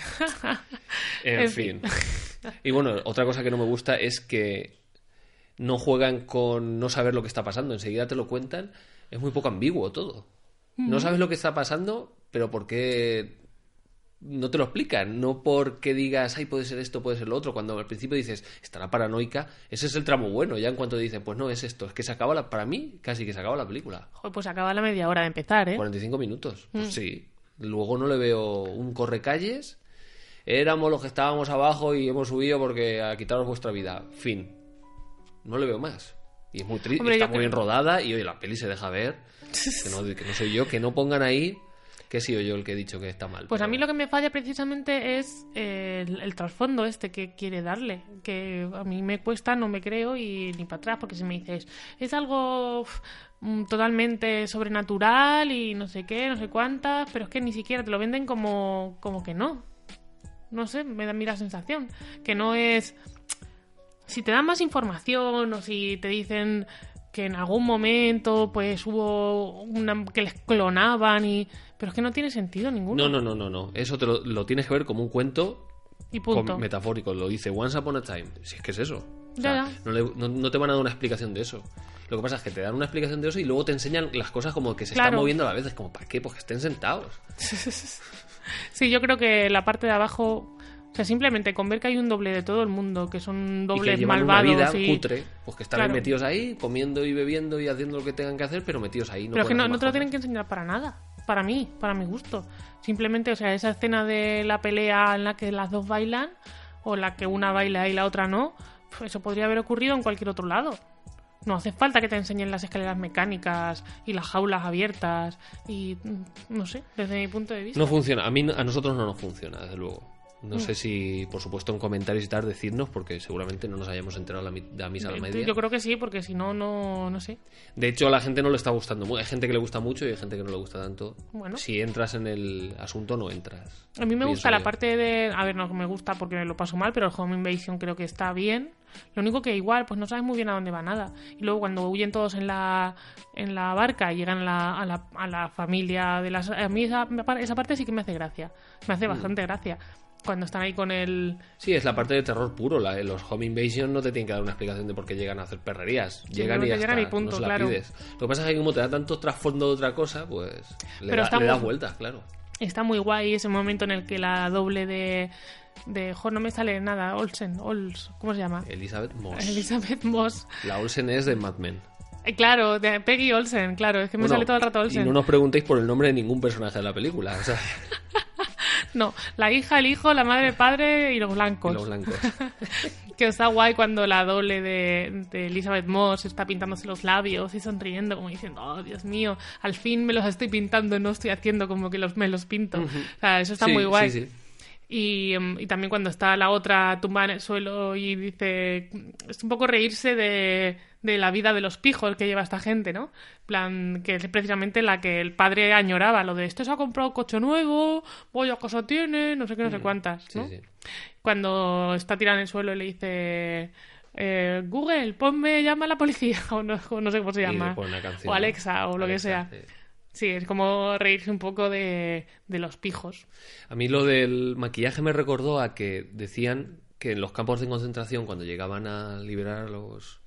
en En fin. Y bueno, otra cosa que no me gusta es que no juegan con no saber lo que está pasando, enseguida te lo cuentan, es muy poco ambiguo todo. No sabes lo que está pasando, pero ¿por qué no te lo explican? No porque digas, ay, puede ser esto, puede ser lo otro. Cuando al principio dices, estará paranoica, ese es el tramo bueno. Ya en cuanto dicen, pues no, es esto, es que se acaba la, para mí, casi que se acaba la película. Joder, pues acaba la media hora de empezar, ¿eh? 45 minutos. Pues sí. Luego no le veo un correcalles. Éramos los que estábamos abajo y hemos subido porque a quitaros vuestra vida. Fin. No le veo más. Y es muy triste, está muy bien rodada y hoy la peli se deja ver. Que no, que no soy yo, que no pongan ahí que he sido yo el que he dicho que está mal. Pues a mí lo que me falla precisamente es eh, el, el trasfondo este que quiere darle, que a mí me cuesta, no me creo y ni para atrás, porque si me dices, es algo mm, totalmente sobrenatural y no sé qué, no sé cuántas, pero es que ni siquiera te lo venden como, como que no. No sé, me da a mí la sensación, que no es... Si te dan más información o si te dicen que en algún momento pues hubo una que les clonaban y pero es que no tiene sentido ninguno No, no, no, no, no. Eso te lo, lo tienes que ver como un cuento y punto con- metafórico. Lo dice Once Upon a Time. Si es que es eso. O Ya, sea, ya. No, le- no- no te van a dar una explicación de eso. Lo que pasa es que te dan una explicación de eso y luego te enseñan las cosas como que se están moviendo a la vez. Es como, ¿para qué? Pues que estén sentados. sí yo creo que la parte de abajo o sea simplemente con ver que hay un doble de todo el mundo que son y dobles que llevan malvados una vida y cutre, pues que están Claro. metidos ahí, comiendo y bebiendo y haciendo lo que tengan que hacer, pero metidos ahí. No pero es que no, no te lo tienen que enseñar para nada para mí para mi gusto simplemente o sea esa escena de la pelea en la que las dos bailan o la que una baila y la otra no pues eso podría haber ocurrido en cualquier otro lado no hace falta que te enseñen las escaleras mecánicas y las jaulas abiertas y mm, no sé desde mi punto de vista No funciona. A mí, a nosotros no nos funciona, desde luego. Mm. No sé si, por supuesto, en comentarios y tal, decirnos, porque seguramente no nos hayamos enterado la, la misa a la media. Yo creo que sí, porque si no, no, no sé. De hecho, a la gente no le está gustando mucho. Hay gente que le gusta mucho y hay gente que no le gusta tanto. Bueno. Si entras en el asunto, no entras. A mí me gusta la parte de... A ver, no me gusta porque lo paso mal, pero el Home Invasion creo que está bien. Lo único que igual, pues no sabes muy bien a dónde va nada. Y luego cuando huyen todos en la, en la barca y llegan la- a, la, a la familia de las... A mí esa, esa parte sí que me hace gracia. Me Mm. hace bastante gracia. Cuando están ahí con el... Sí, es la parte de terror puro. La, los Home Invasion no te tienen que dar una explicación de por qué llegan a hacer perrerías. Llegan y y punto, no se la claro. pides. Lo que pasa es que como te da tanto trasfondo de otra cosa, pues le, Pero da- está le das muy- vueltas, claro. Está muy guay ese momento en el que la doble de... de jo, no me sale nada. Olsen, Ols, ¿cómo se llama? Elizabeth Moss. Elizabeth Moss. La Olsen es de Mad Men. Eh, Claro, de Peggy Olsen, claro, es que me Bueno, sale todo el rato Y Olsen. no nos preguntéis por el nombre de ningún personaje de la película. O sea, No, la hija, el hijo, la madre, el padre y los blancos. y los blancos. Que está guay cuando la doble de, de Elizabeth Moss está pintándose los labios y sonriendo, como diciendo, oh Dios mío, al fin me los estoy pintando, no estoy haciendo como que los, me los pinto. O sea, eso está Sí, muy guay. sí, sí. Y, em, y también cuando está la otra tumbada en el suelo y dice. Es un poco reírse de, de la vida de los pijos que lleva esta gente, ¿no? Plan, que es precisamente la que el padre añoraba, lo de este se ha comprado un coche nuevo, voy a casa tiene, no sé qué, no sé cuántas, Sí, ¿no? sí. Cuando está tirada en el suelo y le dice. eh, Google, ponme, llama a la policía, o no, o no sé cómo se llama. canción, o. Alexa, o lo que sea. sí. Sí, es como reírse un poco de, de los pijos. A mí lo del maquillaje me recordó a que decían que en los campos de concentración, cuando llegaban a liberar a, los,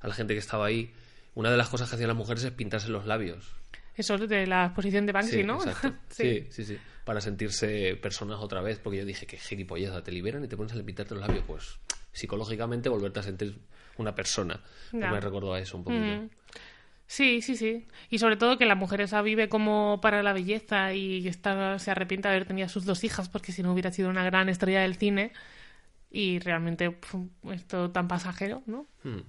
a la gente que estaba ahí, una de las cosas que hacían las mujeres es pintarse los labios. Eso es de la exposición de Banksy, Sí, ¿no? exacto. sí. sí, sí, Para sentirse personas otra vez, porque yo dije que gilipolleza, te liberan y te pones a pintarte los labios, pues psicológicamente volverte a sentir una persona. Pues me recordó a eso un poquito. Mm. Sí, sí, sí. Y sobre todo que la mujer esa vive como para la belleza y está, se arrepiente de haber tenido a sus dos hijas porque si no hubiera sido una gran estrella del cine. Y realmente pf, esto tan pasajero, ¿no? Hmm.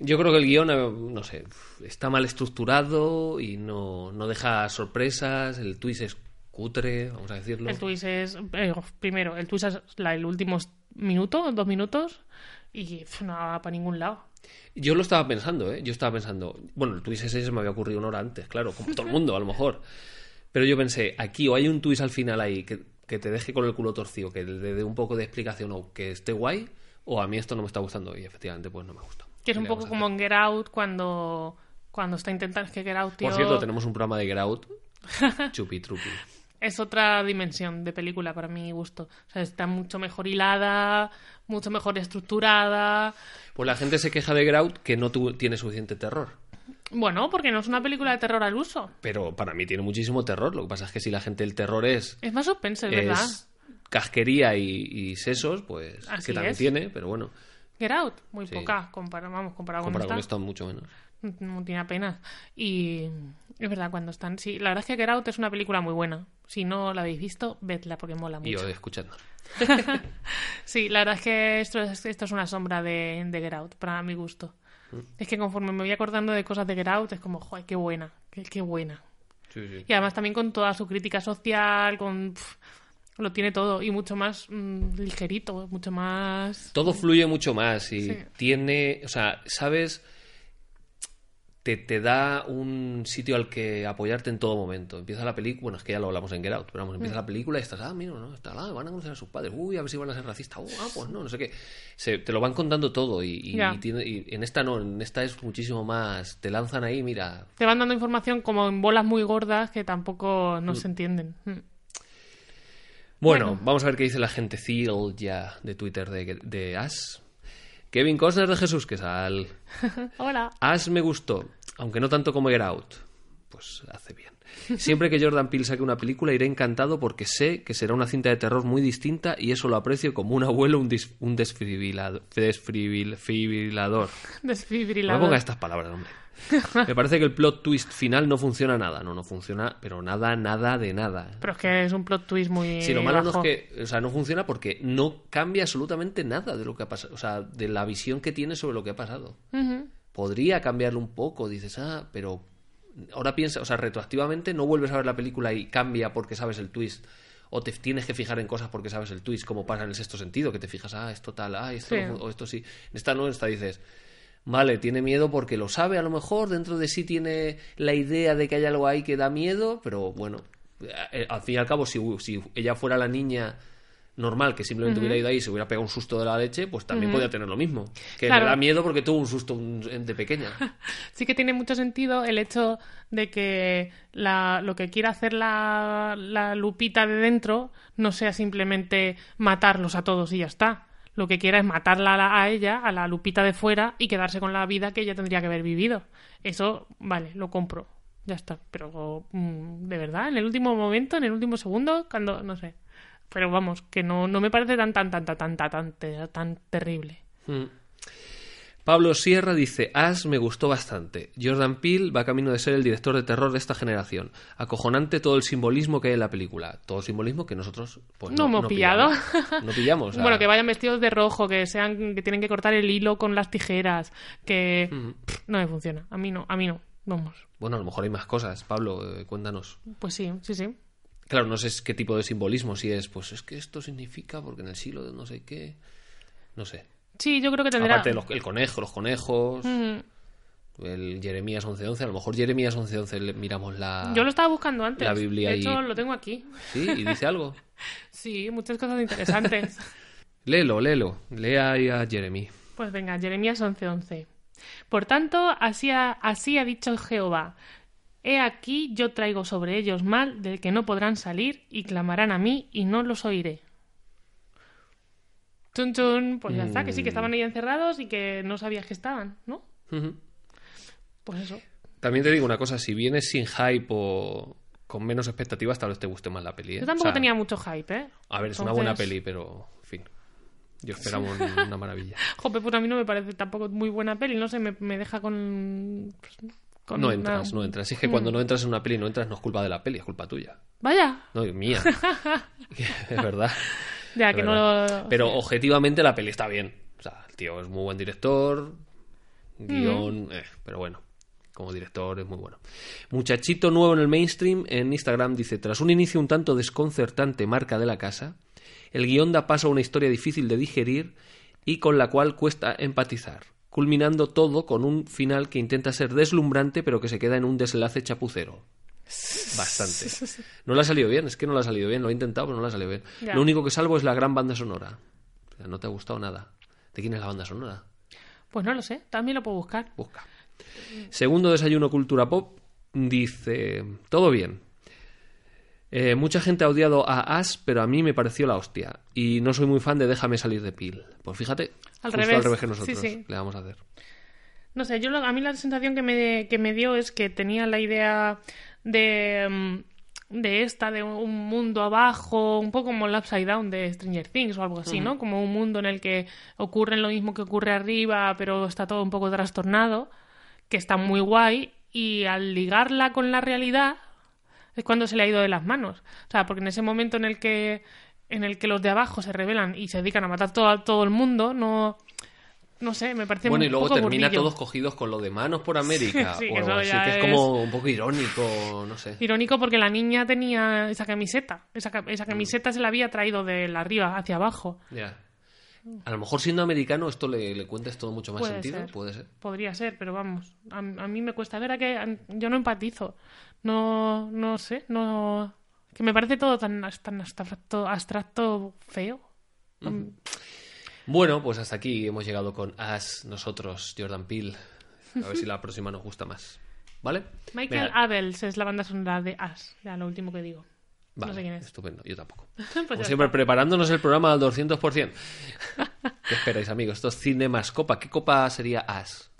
Yo creo que el guion, eh, no sé, está mal estructurado y no, no deja sorpresas, el twist es cutre, vamos a decirlo. El twist es, eh, primero, el twist es la, el último minuto, dos minutos, y pf, no va para ningún lado. Yo lo estaba pensando, ¿eh? Yo estaba pensando, bueno, el twist ese se me había ocurrido una hora antes, claro, como todo el mundo, a lo mejor. Pero yo pensé, aquí o hay un twist al final ahí que, que te deje con el culo torcido, que le dé un poco de explicación o que esté guay, o a mí esto no me está gustando y efectivamente pues no me gusta. Que es ¿Qué un poco como en Get Out cuando, cuando está intentando... Que Get Out, tío... Por cierto, tenemos un programa de Get Out, chupi trupi. es otra dimensión de película para mi gusto. O sea, está mucho mejor hilada, mucho mejor estructurada. Pues la gente se queja de Grout que no tiene suficiente terror. Bueno, porque no es una película de terror al uso. Pero para mí tiene muchísimo terror. Lo que pasa es que si la gente el terror es, Es más suspense, verdad. es casquería y, y sesos, pues Así que también es. tiene, pero bueno, Get Out, muy Sí. poca, compara- vamos, comparado con comparado con esta. esto mucho menos. No tiene apenas. Y es verdad, cuando están. Sí, la verdad es que Get Out es una película muy buena. Si no la habéis visto, vedla porque mola Y mucho. yo escuchando. Sí, la verdad es que esto es, esto es una sombra de, de Get Out, para mi gusto. Es que conforme me voy acordando de cosas de Get Out, es como, joder, qué buena, qué, qué buena. Sí, sí. Y además también con toda su crítica social, con. pf, lo tiene todo y mucho más mm, ligerito, mucho más. Todo fluye mucho más y Sí. tiene, o sea, sabes, te, te da un sitio al que apoyarte en todo momento. Empieza la película, bueno, es que ya lo hablamos en Get Out, pero vamos, empieza Mm. la película y estás, ah, mira, no, está, ah, van a conocer a sus padres, uy, a ver si van a ser racistas, uh, ah, pues no, no sé qué. Se, te lo van contando todo y, y- Ya. y tiene- y en esta no, en esta es muchísimo más, te lanzan ahí, mira, Te van dando información como en bolas muy gordas que tampoco no se entienden. Mm. Bueno, Bueno. vamos a ver qué dice la gente Thiel ya de Twitter de, de As. Kevin Costner de Jesús, que sal. Hola. As me gustó, aunque no tanto como Get Out. Pues hace bien. Siempre que Jordan Peele saque una película iré encantado porque sé que será una cinta de terror muy distinta y eso lo aprecio como un abuelo, un, un desfibrila- desfibril- desfibrilador. No Desfibrilador. me ponga estas palabras, hombre. Me parece que el plot twist final no funciona nada. No, no funciona, pero nada, nada de nada. Pero es que es un plot twist muy. Sí, lo malo no es que, o sea, no funciona porque no cambia absolutamente nada de lo que ha pasado, o sea, de la visión que tiene sobre lo que ha pasado. Podría cambiarlo un poco, dices, ah, pero ahora piensa, o sea, retroactivamente no vuelves a ver la película y cambia porque sabes el twist. O te tienes que fijar en cosas porque sabes el twist, como pasa en el sexto sentido, que te fijas, ah, esto tal, ah, esto, Sí. no- o esto sí. En esta no, en esta dices, vale, tiene miedo porque lo sabe, a lo mejor, dentro de sí tiene la idea de que hay algo ahí que da miedo, pero bueno, eh, al fin y al cabo, si, si ella fuera la niña normal que simplemente hubiera ido ahí y se hubiera pegado un susto de la leche, pues también podría tener lo mismo. Que Claro. le da miedo porque tuvo un susto de pequeña. Sí que tiene mucho sentido el hecho de que la- lo que quiera hacer la, la Lupita de dentro no sea simplemente matarlos a todos y ya está. Lo que quiera es matarla a, la- a ella, a la Lupita de fuera, y quedarse con la vida que ella tendría que haber vivido. Eso, vale, lo compro. Ya está. Pero, mm, de verdad, en el último momento, en el último segundo, cuando, no sé. Pero vamos, que no, no me parece tan, tan, tan, tan, tan, tan, tan, te- tan terrible. Mm. Pablo Sierra dice, As me gustó bastante. Jordan Peele va camino de ser el director de terror de esta generación. Acojonante todo el simbolismo que hay en la película. Todo el simbolismo que nosotros pues, No hemos pillado. pillamos. No pillamos. Bueno, que vayan vestidos de rojo, que sean, que tienen que cortar el hilo con las tijeras, que Mm. no me funciona. A mí no, a mí no. Vamos. Bueno, a lo mejor hay más cosas. Pablo, eh, cuéntanos. Pues sí, sí, sí. Claro, no sé qué tipo de simbolismo, si es, pues es que esto significa porque en el siglo de no sé qué... No sé. Sí, yo creo que tendrá. Aparte, los- el conejo, los conejos, Mm, el Jeremías 1111, a lo mejor Jeremías 1111 le miramos la... Yo lo estaba buscando antes. la Biblia de hecho, y- lo tengo aquí. Sí, y dice algo. Sí, muchas cosas interesantes. Léelo, léelo. Lea ahí a Jeremy. pues venga, Jeremías 11:11. Por tanto, así ha, así ha dicho Jehová. He aquí yo traigo sobre ellos mal del que no podrán salir y clamarán a mí y no los oiré. Chun chun, pues ya está, que sí, que estaban ahí encerrados y que no sabías que estaban, ¿no? Pues eso. También te digo una cosa, si vienes sin hype o con menos expectativas, tal vez te guste más la peli. ¿eh? Yo tampoco O sea, tenía mucho hype, ¿eh? A ver, es una buena peli, pero, en fin. Yo esperaba un- una maravilla. Jope, pues a mí no me parece tampoco muy buena peli, no sé, me, me deja con... pues, con No una- entras, no entras. Es que Mm. cuando no entras en una peli, no entras, no es culpa de la peli, es culpa tuya. Vaya, No, mía. es verdad. Ya es que verdad. no lo... Pero objetivamente la peli está bien. O sea, el tío es muy buen director. Guión, eh, pero bueno. Como director es muy bueno. Muchachito nuevo en el mainstream en Instagram dice: Tras un inicio un tanto desconcertante, marca de la casa, el guion da paso a una historia difícil de digerir y con la cual cuesta empatizar, culminando todo con un final que intenta ser deslumbrante pero que se queda en un desenlace chapucero. Bastante. No le ha salido bien, es que no le ha salido bien, lo he intentado, pero no le ha salido bien. Ya. Lo único que salvo es la gran banda sonora. O sea, no te ha gustado nada. ¿De quién es la banda sonora? Pues no lo sé, también lo puedo buscar. Busca. Segundo desayuno cultura pop dice, todo bien. Eh, mucha gente ha odiado a As, pero a mí me pareció la hostia. Y no soy muy fan de Déjame salir de Pil. Pues fíjate, Al justo revés. al revés que Sí, nosotros sí. le vamos a hacer. No sé, yo lo- a mí la sensación que me, que me dio es que tenía la idea de, mm, de esta, de un mundo abajo, un poco como el Upside Down de Stranger Things o algo así, ¿no? Como un mundo en el que ocurre lo mismo que ocurre arriba, pero está todo un poco trastornado, que está muy guay, y al ligarla con la realidad es cuando se le ha ido de las manos. O sea, porque en ese momento en el que en el que los de abajo se rebelan y se dedican a matar todo, a todo el mundo, no no sé, me parece Bueno, y luego termina burrillo. todos cogidos con lo de manos por América. Sí, o algo así, ya que es es- como un poco irónico, no sé. Irónico porque la niña tenía esa camiseta. Esa, Mm. esa camiseta se la había traído de la arriba hacia abajo. Ya. A lo mejor siendo americano esto le, le cuentas todo mucho más Puede sentido. ser. Puede ser. Podría ser, pero vamos, a, a mí me cuesta ver a que a- yo no empatizo. No, no sé, no... Que me parece todo tan, tan abstracto, abstracto feo. Bueno, pues hasta aquí hemos llegado con As, nosotros, Jordan Peele. A ver si la próxima nos gusta más. ¿Vale? Michael Venga. Abels es la banda sonora de As, ya lo último que digo. Vale, no sé quién es. estupendo. Yo tampoco. Pues Como siempre, está. preparándonos el programa al 200%. ¿Qué esperáis, amigos? Esto es Cinemas Copa. ¿Qué copa sería As?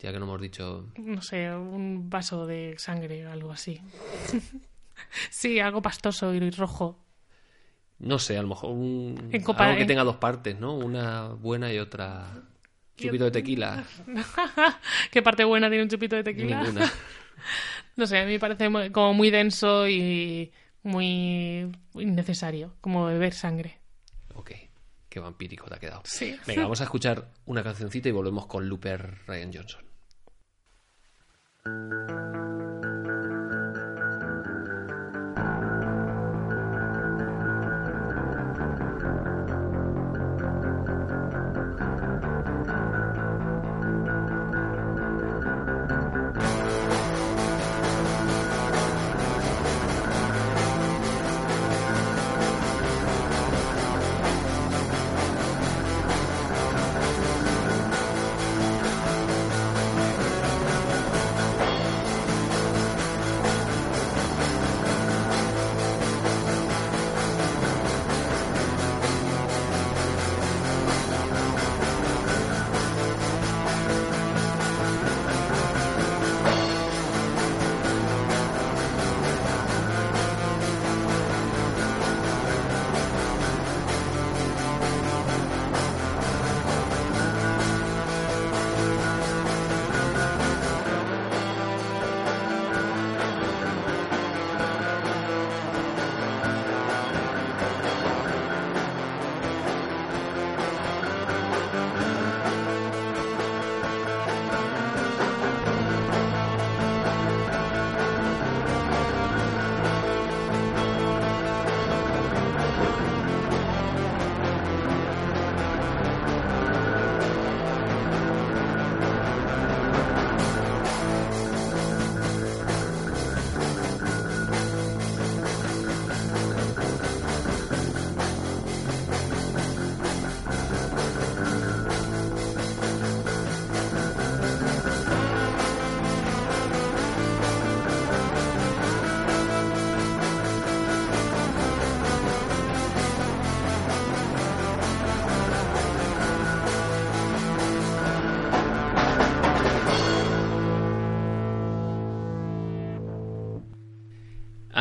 Ya que no hemos dicho... No sé, un vaso de sangre o algo así. sí, algo pastoso y rojo. No sé, a lo mejor un... En copa- algo que en- tenga dos partes, ¿no? Una buena y otra... Chupito de tequila. ¿Qué parte buena tiene un chupito de tequila? Ninguna. No sé, a mí me parece como muy denso y muy innecesario, como beber sangre. Ok. Qué vampírico te ha quedado. Sí. Venga, vamos a escuchar una cancioncita y volvemos con Looper Ryan Johnson.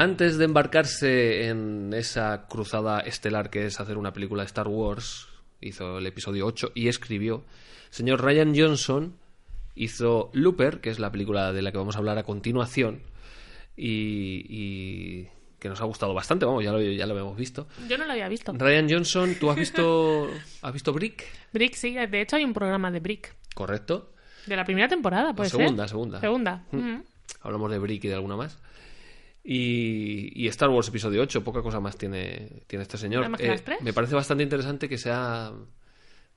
Antes de embarcarse en esa cruzada estelar que es hacer una película de Star Wars, hizo el episodio 8 y escribió, señor Ryan Johnson hizo Looper, que es la película de la que vamos a hablar a continuación, y, y que nos ha gustado bastante, vamos, ya lo, ya lo habíamos visto. Yo no lo había visto. Ryan Johnson, ¿tú has visto, has visto Brick? Brick, sí, de hecho hay un programa de Brick. ¿Correcto? De la primera temporada, puede segunda, segunda. Segunda. Mm. Hablamos de Brick y de alguna más. Y, y Star Wars Episodio 8, poca cosa más tiene, tiene este señor. ¿Nada más que las tres? me parece bastante interesante que sea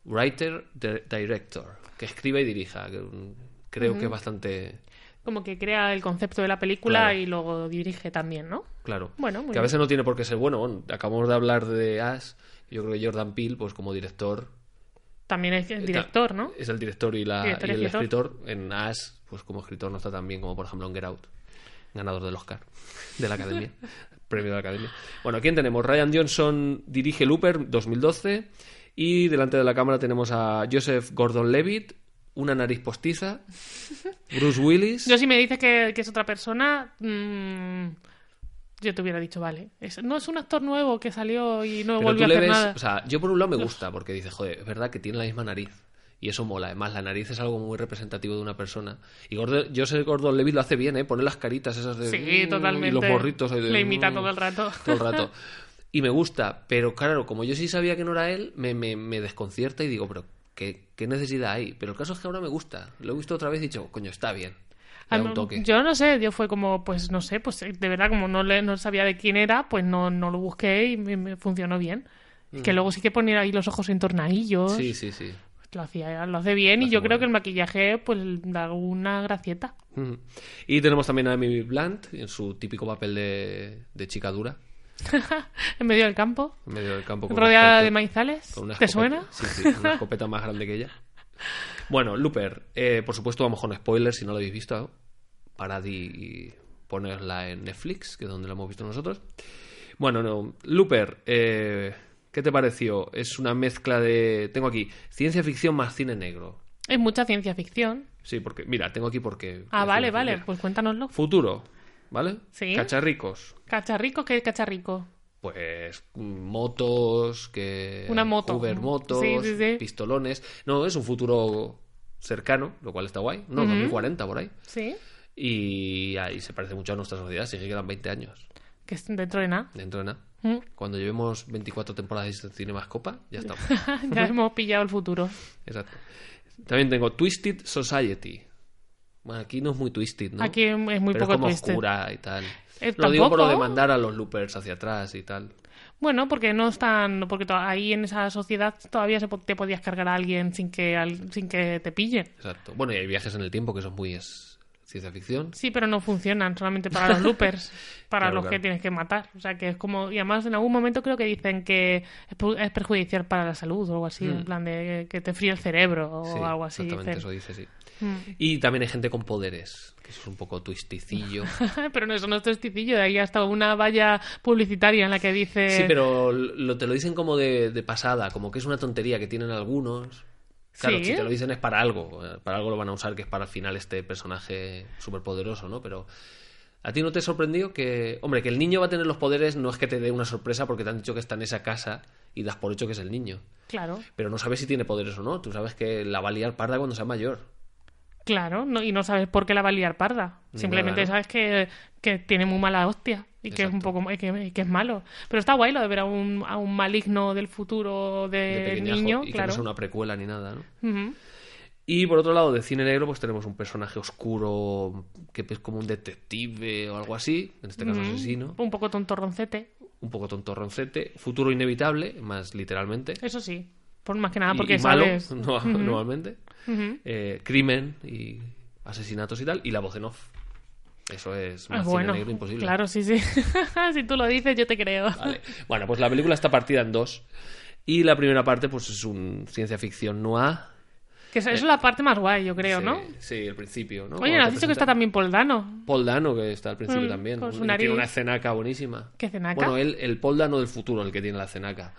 writer, di- director, que escriba y dirija. mm, creo que es bastante Como que crea el concepto de la película Claro. y luego dirige también, ¿no? claro. Bueno, muy que a bien. veces no tiene por qué ser bueno. Bueno, acabamos de hablar de Ash. Yo creo que Jordan Peele, pues como director, También es el director, ¿no? es el director y, la, Director y y el escritor. escritor. En Ash, pues como escritor no está tan bien como por ejemplo en Get Out. Ganador del Oscar de la Academia, premio de la Academia. Bueno, ¿quién tenemos? Ryan Johnson dirige Looper 2012 y delante de la cámara tenemos a Joseph Gordon-Levitt, una nariz postiza, Bruce Willis. Yo si me dices que, que es otra persona, mm, yo te hubiera dicho, vale. Es- no es un actor nuevo que salió y no Pero volvió tú a le hacer ves, nada. o sea, yo por un lado me gusta porque dice, joder, es verdad que tiene la misma nariz. Y eso mola. Además, la nariz es algo muy representativo de una persona. Y Gordon, Joseph Gordon Levitt lo hace bien, ¿eh? Pone las caritas esas de. Sí, mm, totalmente. Y los morritos ahí de. Le imita mm, todo el rato. Todo el rato. Y me gusta. Pero claro, como yo sí sabía que no era él, me, me, me desconcierta y digo, pero ¿qué, ¿qué necesidad hay? Pero el caso es que ahora me gusta. Lo he visto otra vez y he dicho, coño, está bien. Un toque. Yo no sé, yo fue como, pues no sé, pues de verdad como no, le, no sabía de quién era, pues no, no lo busqué y me, me funcionó bien. Que luego sí que ponía ahí los ojos en tornadillos. Mm. Sí, sí, sí. Lo hacía, lo hace bien y hace yo creo bien. que el maquillaje pues da una gracieta. Ujú. Y tenemos también a Emily Blunt en su típico papel de, de chica dura. en medio del campo, En medio del campo. con rodeada de maizales. con una ¿Te suena? Sí, sí, una escopeta más grande que ella. Bueno, Looper, eh, por supuesto vamos con spoilers si no lo habéis visto. Parad y ponerla en Netflix, que es donde la hemos visto nosotros. Bueno, no, Looper, eh, ¿qué te pareció? Es una mezcla de... Tengo aquí, ciencia ficción más cine negro. Es mucha ciencia ficción. Sí, porque... Mira, tengo aquí porque... Ah, vale, Mira, vale, pues cuéntanoslo. Futuro, ¿vale? Sí. Cacharricos. ¿Cacharrico? ¿Qué es cacharrico? Pues mm, motos, que Una moto. Uber motos, Sí, sí, sí. pistolones. No, es un futuro cercano, lo cual está guay. No, 2040 por ahí. Sí, Y ahí se parece mucho a nuestra sociedad, sí que quedan 20 años que es dentro de nada. dentro de nada. Mm. Cuando llevemos 24 temporadas de Cinemascopa, ya estamos. ya hemos pillado el futuro. Exacto. También tengo Twisted Society. Bueno, aquí no es muy twisted, ¿no? Aquí es muy Pero poco es como twisted. oscura y tal. Eh, Lo digo por lo de mandar a los loopers hacia atrás y tal. Bueno, porque no están, porque ahí en esa sociedad todavía se po- te podías cargar a alguien sin que al- sin que te pillen. Exacto. Bueno, y hay viajes en el tiempo que son muy es ciencia ficción. Sí, pero no funcionan solamente para los loopers, para Claro, los claro. que tienes que matar. O sea, que es como y además en algún momento creo que dicen que es, perjudicial para la salud o algo así, en plan de que te fríe el cerebro o Mm. Sí, algo así. exactamente dicen. eso dice, sí. Mm. Y también hay gente con poderes, que eso es un poco twisticillo. pero no, eso no es testicillo, de ahí hasta una valla publicitaria en la que dice... Sí, pero lo, te lo dicen como de, de pasada, como que es una tontería que tienen algunos. Claro, Sí. si te lo dicen es para algo, eh, para algo lo van a usar, que es para al final este personaje superpoderoso, ¿no? Pero ¿a ti no te sorprendió que, hombre, que el niño va a tener los poderes no es que te dé una sorpresa porque te han dicho que está en esa casa y das por hecho que es el niño. Claro, Pero no sabes si tiene poderes o no, tú sabes que la va a liar parda cuando sea mayor. Claro, no, y no sabes por qué la va a liar parda. Ni Simplemente nada, ¿no? sabes que, que tiene muy mala hostia y que es un poco y que, y que es malo. Pero está guay lo de ver a un, a un maligno del futuro De del pequeñajo, niño, y que no sea una precuela ni nada, ¿no? Y por otro lado, de cine negro, pues tenemos un personaje oscuro que es como un detective o algo así, en este caso asesino, Un poco tontorroncete, un poco tontorroncete, futuro inevitable, más literalmente. eso sí. Por más que nada y- porque y malo, sabes... no- normalmente. Ujú. Eh, crimen y asesinatos y tal, y la voz en off. Eso es Ah, más bueno, negro imposible. claro, sí, sí. si tú lo dices, yo te creo. Vale. Bueno, pues la película está partida en dos. Y la primera parte, pues es un ciencia ficción noir. Que eso, eso es la parte más guay, yo creo, Sí, ¿no? Sí, el principio, ¿no? Oye, Cuando ¿no has dicho que está también Paul Dano? Paul Dano, que está al principio Mm, también. Tiene una cenaca buenísima. ¿Qué cenaca? Bueno, él, el Paul Dano del futuro, el que tiene la cenaca.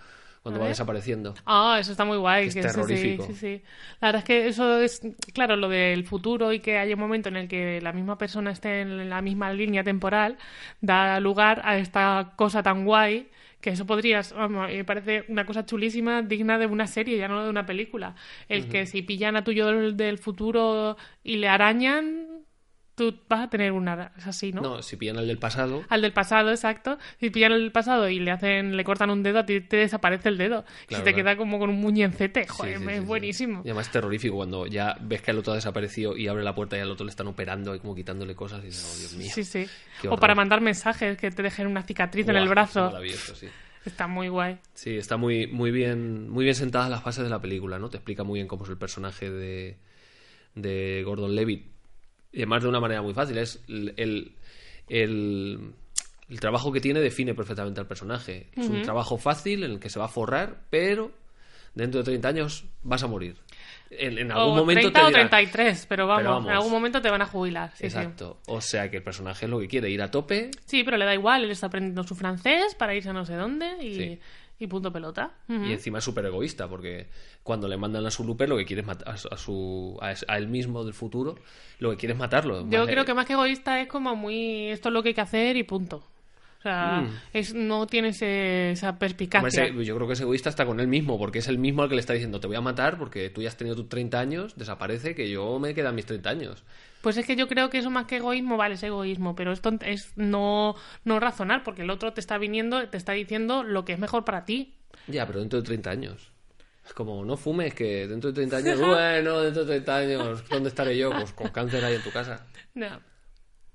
Cuando A va ver. desapareciendo. Ah, eso está muy guay. Que es que sí, sí, terrorífico. Sí, sí, La verdad es que eso es, claro, lo del futuro y que haya un momento en el que la misma persona esté en la misma línea temporal, da lugar a esta cosa tan guay que eso podrías, vamos, me parece una cosa chulísima, digna de una serie, ya no de una película. El que si pillan a tuyo del futuro y le arañan, tú vas a tener una... Es así, ¿no? No, si pillan al del pasado. Al del pasado, exacto. Si pillan el del pasado y le hacen, le cortan un dedo, a ti te desaparece el dedo. Claro, si te claro. queda como con un muñencete, Sí, joder, sí, es sí, buenísimo. Y además es terrorífico cuando ya ves que el otro ha desaparecido y abre la puerta y al otro le están operando y como quitándole cosas y dices, oh Dios mío. Sí, sí. O para mandar mensajes que te dejen una cicatriz en el brazo. Maravilloso, sí. Está muy guay. Sí, está muy, muy bien, muy bien sentadas las fases de la película, ¿no? Te explica muy bien cómo es el personaje de, de Gordon Levitt. Y además de una manera muy fácil. Es el, el, el- el trabajo que tiene define perfectamente al personaje. Es un trabajo fácil en el que se va a forrar, pero dentro de 30 años vas a morir. En, en algún O momento 30 te o dirán- 33, pero vamos, Pero vamos. en algún momento te van a jubilar. Sí, sí. Exacto. O sea que el personaje es lo que quiere, ir a tope. Sí, pero le da igual, él está aprendiendo su francés para irse a no sé dónde y, Sí. y punto pelota. Ujú. Y encima es súper egoísta, porque cuando le mandan a su Looper lo que quiere es matar a su, a, su- a él mismo del futuro, lo que quiere es matarlo. Yo creo que más que egoísta es como muy esto es lo que hay que hacer y punto. O sea, Mm. es, no tiene ese- esa perspicacia. yo creo que ese egoísta está con él mismo, porque es el mismo al que le está diciendo te voy a matar porque tú ya has tenido tus 30 años, desaparece, que yo me quedan mis 30 años. Pues es que yo creo que eso más que egoísmo, vale, es egoísmo, pero esto es no, no razonar, porque el otro te está viniendo, te está diciendo lo que es mejor para ti. Ya, pero dentro de 30 años. Es como, no fumes, que dentro de 30 años, bueno, dentro de 30 años, ¿dónde estaré yo? Pues con cáncer ahí en tu casa. No.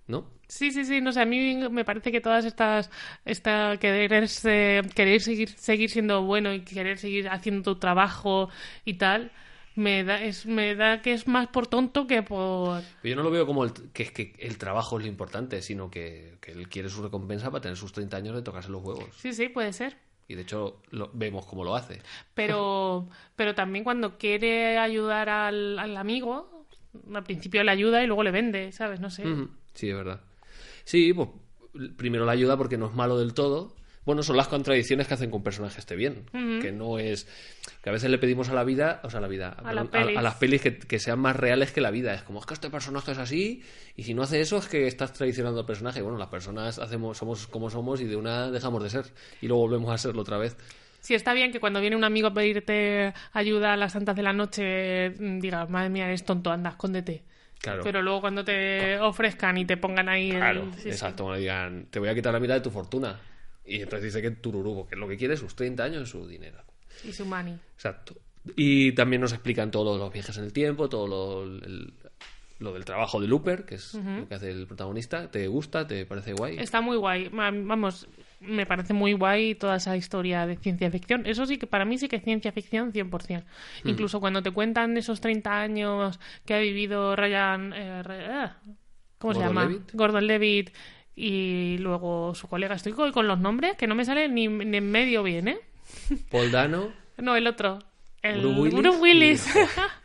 ¿No? Sí, sí, sí, no sé, a mí me parece que todas estas, esta querer, se- querer seguir, seguir siendo bueno y querer seguir haciendo tu trabajo y tal, me da, es, me da que es más por tonto que por... Yo no lo veo como el, que es que el trabajo es lo importante, sino que, que él quiere su recompensa para tener sus 30 años de tocarse los huevos. Sí, sí, puede ser. Y de hecho lo, vemos cómo lo hace. Pero, pero también cuando quiere ayudar al, al amigo, al principio le ayuda y luego le vende, ¿sabes? No sé. Sí, es verdad. Sí, pues primero la ayuda porque no es malo del todo. Bueno, son las contradicciones que hacen que un personaje esté bien. Que no es. Que a veces le pedimos a la vida, o sea, a la vida, A las perdón, pelis. a las pelis que, que sean más reales que la vida. Es como, es que este personaje es así, y si no hace eso es que estás traicionando al personaje. Bueno, las personas hacemos, somos como somos y de una dejamos de ser. Y luego volvemos a serlo otra vez. Sí, está bien que cuando viene un amigo a pedirte ayuda a las santas de la noche digas, madre mía, eres tonto, anda, escóndete. Claro. Pero luego cuando te ofrezcan y te pongan ahí... el- Claro, sí, sí. exacto. Cuando digan, te voy a quitar la mitad de tu fortuna. Y entonces dice que tururú, que lo que quiere es sus 30 años y su dinero. Y su money. Exacto. Y también nos explican todo lo de los viajes en el tiempo, todo lo, el- lo del trabajo de Looper, que es lo que hace el protagonista. ¿Te gusta? ¿Te parece guay? Está muy guay. Vamos, me parece muy guay toda esa historia de ciencia ficción. Eso sí que para mí sí que es ciencia ficción 100%. Incluso cuando te cuentan esos 30 años que ha vivido Ryan... eh, ah, ¿Cómo se Gordon llama? Levitt. Gordon Levitt y luego su colega. Estoy con con los nombres que no me salen ni, ni en medio bien, ¿eh? Paul Dano. No, el otro. El Bruce Willis. Bruce Willis.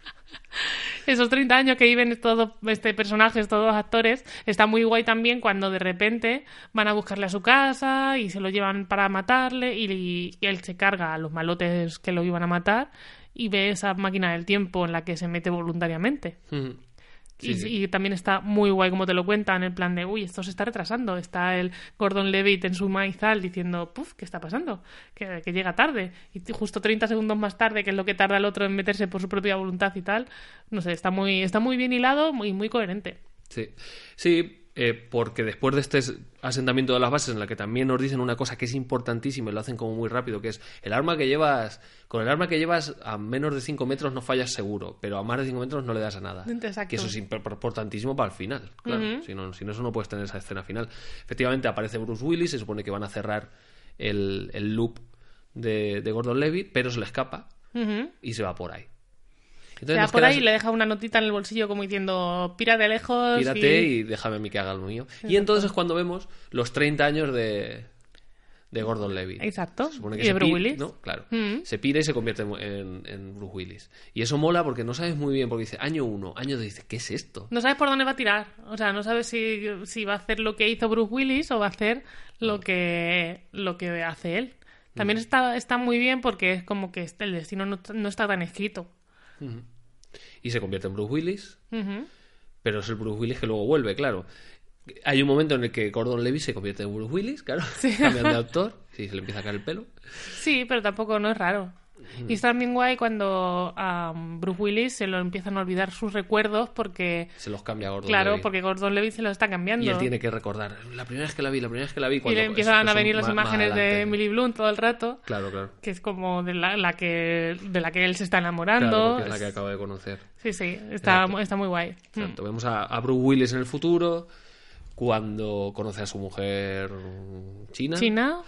Esos 30 años que viven todos este personajes, todos actores, está muy guay también cuando de repente van a buscarle a su casa y se lo llevan para matarle y, él se carga a los malotes que lo iban a matar y ve esa máquina del tiempo en la que se mete voluntariamente. Ujú. Sí, y, sí. y también está muy guay como te lo cuentan, en plan de, uy, esto se está retrasando. Está el Gordon Levitt en su maizal diciendo, puf, ¿qué está pasando? Que, que llega tarde. Y justo 30 segundos más tarde, que es lo que tarda el otro en meterse por su propia voluntad y tal. No sé, está muy, está muy bien hilado y muy, muy coherente. Sí, sí eh, porque después de este asentamiento de las bases en la que también nos dicen una cosa que es importantísima y lo hacen como muy rápido, que es el arma que llevas, con el arma que llevas a menos de 5 metros no fallas seguro, pero a más de 5 metros no le das a nada. Exacto. Que eso es imp- importantísimo para el final, claro. si, no, si no, eso no puedes tener esa escena final. Efectivamente aparece Bruce Willis, se supone que van a cerrar el, el loop de, de Gordon Levitt, pero se le escapa y se va por ahí. Entonces por queda ahí y le deja una notita en el bolsillo como diciendo, pira de lejos. Pírate y- y déjame a mí que haga lo mío. Y entonces es cuando vemos los 30 años de, de Gordon Levitt. Exacto. Se supone que Y de Bruce Willis. ¿no? Claro. Mm. Se pira y se convierte en, Bruce Willis. Y eso mola porque no sabes muy bien, porque dice año 1, año 2, dice, ¿qué es esto? No sabes por dónde va a tirar. O sea, no sabes si, si va a hacer lo que hizo Bruce Willis o va a hacer lo que, lo que hace él. También está, está muy bien porque es como que el destino no, no está tan escrito. Y se convierte en Bruce Willis, pero es el Bruce Willis que luego vuelve, claro. Hay un momento en el que Gordon Levitt se convierte en Bruce Willis, claro. Cambian de actor. Sí, se le empieza a caer el pelo. Sí, pero tampoco no es raro. Y está también guay cuando a Bruce Willis se lo empiezan a olvidar sus recuerdos porque, Se los cambia a Gordon claro, Levitt. porque Gordon Levitt se lo está cambiando. Y él tiene que recordar, la primera vez que la vi, la primera vez que la vi. Y Cuando, le empiezan eso a venir las imágenes de. Emily Blunt todo el rato, Claro, claro. que es como de la, la que de la que él se está Claro, enamorando. porque es la que acabo de conocer. Sí, sí, está, Exacto. está muy guay. Mm. Exacto. Vemos a, a Bruce Willis en el futuro, cuando conoce a su mujer china. Y, China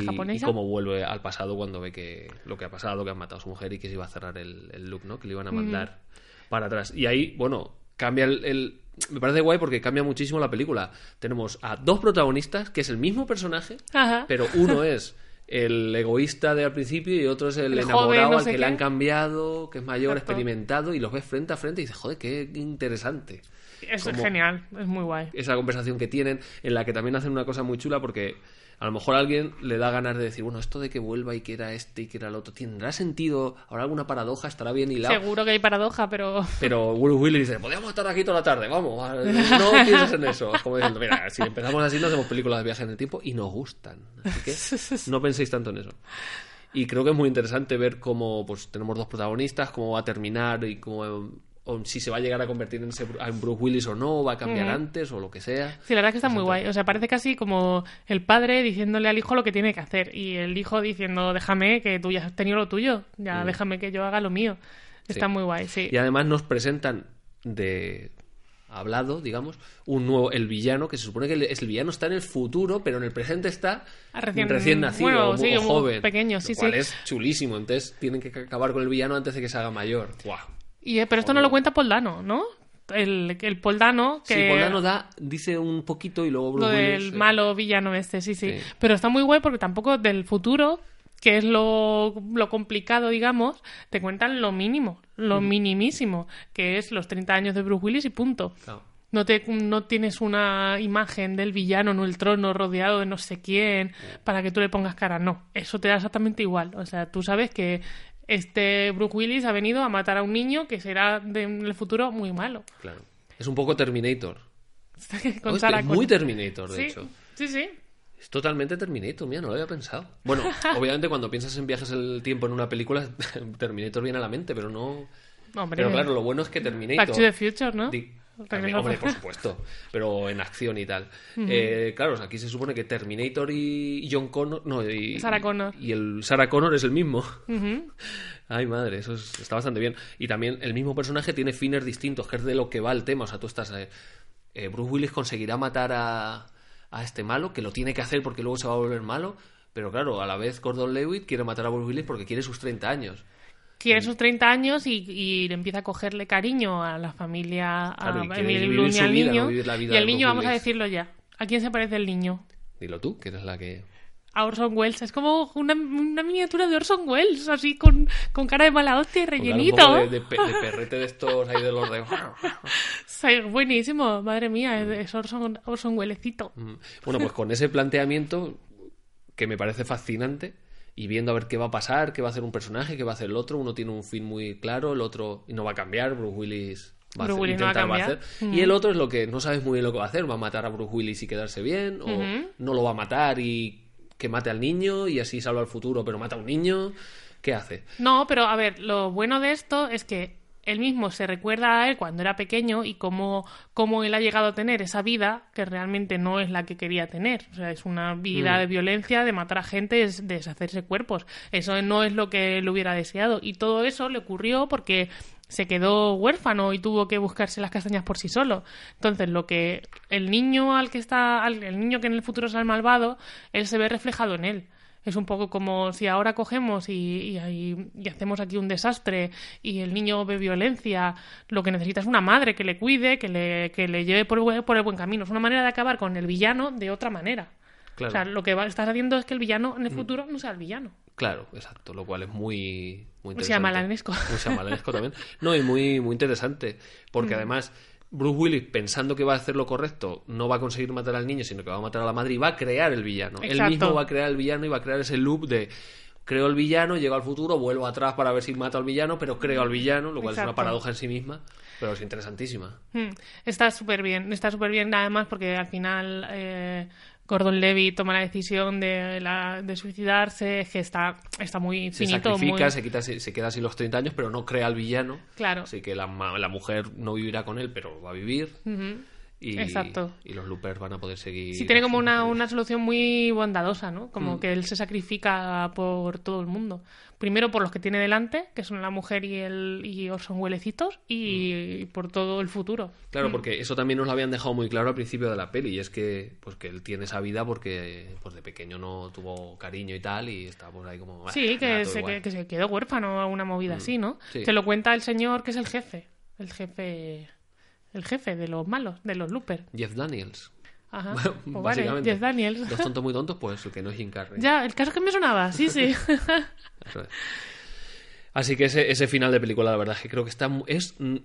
y japonesa. cómo vuelve al pasado cuando ve que lo que ha pasado, que han matado a su mujer y que se iba a cerrar el, el loop, ¿no? Que le iban a mandar para atrás. Y ahí, bueno, cambia el, el- Me parece guay porque cambia muchísimo la película. Tenemos a dos protagonistas, que es el mismo personaje, Ajá. pero uno es el egoísta de al principio y otro es el, El enamorado joven, no al que le han cambiado, que es mayor, Exacto. experimentado, y los ves frente a frente y dices, joder, qué interesante. Es Como- genial, es muy guay. Esa conversación que tienen, en la que también hacen una cosa muy chula porque a lo mejor a alguien le da ganas de decir, bueno, esto de que vuelva y que era este y que era el otro, ¿tendrá sentido? ¿Habrá alguna paradoja? ¿Estará bien hilado? Seguro que hay paradoja, pero Pero Bruce Willis dice, podríamos estar aquí toda la tarde, vamos, no pienses en eso. Es como diciendo, mira, si empezamos así no hacemos películas de viaje en el tiempo y nos gustan. Así que no penséis tanto en eso. Y creo que es muy interesante ver cómo pues tenemos dos protagonistas, cómo va a terminar y cómo o si se va a llegar a convertir en, ese, en Bruce Willis o no, va a cambiar antes o lo que sea. Sí, la verdad es que está muy guay. O sea, parece casi como el padre diciéndole al hijo lo que tiene que hacer y el hijo diciendo, déjame que tú ya has tenido lo tuyo, ya déjame que yo haga lo mío. Está. Sí. muy guay, sí. Y además nos presentan de hablado, digamos, un nuevo el villano que se supone que el, es el villano está en el futuro, pero en el presente está Ah, recién- recién, nacido bueno, o, sí, o joven, pequeño, sí, lo cual sí. es chulísimo. Entonces tienen que acabar con el villano antes de que se haga mayor. ¡Guau! Y, eh, pero esto no lo cuenta Paul Dano, ¿no? El, el Paul Dano que... Sí, Poldano da, dice un poquito y luego Bruce lo del eh, malo villano este, sí, sí, Sí. Pero está muy guay porque tampoco del futuro, que es lo, lo complicado, digamos, te cuentan lo mínimo, lo minimísimo, que es los 30 años de Bruce Willis y punto. claro. No, te, no tienes una imagen del villano en el trono rodeado de no sé quién para que tú le pongas cara. No, eso te da exactamente igual. O sea, tú sabes que este Bruce Willis ha venido a matar a un niño que será de- en el futuro muy malo. claro. Es un poco Terminator. Con Hostia, Sarah es muy. Terminator, de sí, hecho. sí, sí. Es totalmente Terminator, mira, no lo había pensado. Bueno, obviamente cuando piensas en viajes el tiempo en una película, Terminator viene a la mente, pero no... Hombre, Pero claro, lo bueno es que Terminator... Back to the Future, ¿no? Di- también, hombre, por supuesto, pero en acción y tal. Eh, claro, aquí se supone que Terminator y John Connor, no, y Sarah Connor. y el Sarah Connor es el mismo. Ujú. Ay, madre, eso es- está bastante bien. Y también el mismo personaje tiene fines distintos, que es de lo que va el tema. O sea, tú estás. eh, eh, Bruce Willis conseguirá matar a, a este malo, que lo tiene que hacer porque luego se va a volver malo. Pero claro, a la vez Gordon Lewitt quiere matar a Bruce Willis porque quiere sus 30 años. Quiere sus 30 años y, y le empieza a cogerle cariño a la familia, a Claro, vivir Blunt y al vida, niño. no y el niño, vamos a decirlo ya. ¿A quién se parece el niño? Dilo tú, que eres la que. A Orson Welles. Es como una, una miniatura de Orson Welles, así con, con cara de mala hostia y cara un rellenito. poco de, de de perrete de estos ahí de los de. Sí, buenísimo, madre mía, es- es Orson, Orson Wellescito. Mm. Bueno, pues con ese planteamiento que me parece fascinante y viendo a ver qué va a pasar, qué va a hacer un personaje, qué va a hacer el otro, uno tiene un fin muy claro, el otro y no va a cambiar, Bruce Willis va a, hacer- Willis no va a hacer. Y el otro es lo que no sabes muy bien lo que va a hacer, va a matar a Bruce Willis y quedarse bien o no lo va a matar y que mate al niño y así salva al futuro, pero mata a un niño, ¿qué hace? No, pero a ver, lo bueno de esto es que él mismo se recuerda a él cuando era pequeño y cómo, cómo él ha llegado a tener esa vida que realmente no es la que quería tener. O sea, es una vida Mm. de violencia, de matar a gente, es de deshacerse cuerpos. Eso no es lo que él hubiera deseado. Y todo eso le ocurrió porque se quedó huérfano y tuvo que buscarse las castañas por sí solo. Entonces, lo que el niño al que está, al- el niño que en el futuro es el malvado, él se ve reflejado en él. Es un poco como si ahora cogemos y, y- hacemos aquí un desastre y el niño ve violencia, lo que necesita es una madre que le cuide, que le, que le lleve por el, buen- por el buen camino. Es una manera de acabar con el villano de otra manera. Claro. O sea, lo que va- estás haciendo es que el villano en el futuro no sea el villano. Claro, exacto, lo cual es muy, muy O interesante. sea, malanesco. Muy chamalanesco también. No, y muy, muy interesante, Mm. porque además Bruce Willis, pensando que va a hacer lo correcto, no va a conseguir matar al niño, sino que va a matar a la madre y va a crear el villano. Él mismo va a crear el villano y va a crear ese loop de creo el villano, llego al futuro, vuelvo atrás para ver si mato al villano, pero creo al villano, lo cual es una paradoja en sí misma, pero es interesantísima. Mm, Está súper bien, está súper bien además porque al final eh, Gordon Levy toma la decisión de, la- de suicidarse, es que está, está muy Se finito, sacrifica, muy... se, quita, se, se queda así los 30 años, pero no crea al villano. Claro. Así que la, la mujer no vivirá con él, pero va a vivir. Y, Exacto. y los loopers van a poder seguir. Sí, tiene como una, una solución muy bondadosa, ¿no? Mm. Como que él se sacrifica por todo el mundo. Primero por los que tiene delante, que son la mujer y el y Orson Wellecitos, y por todo el futuro. Claro, porque eso también nos lo habían dejado muy claro al principio de la peli, y es que, pues, que él tiene esa vida porque pues, de pequeño no tuvo cariño y tal, y está por ahí como. "Bah, Sí, da que se, igual". que, que se quedó huérfano a una movida así, ¿no? Mm. sí. Se lo cuenta el señor que es el jefe. El jefe. El jefe de los malos, de los loopers. Jeff Daniels. Ajá. Bueno, Pues vale, básicamente. Jeff Daniels. Dos tontos muy tontos, pues el que no es Jim Carrey. Ya, el caso es que me sonaba, sí, sí. Eso es. Así que ese, ese final de película, la verdad es que creo que está es mm,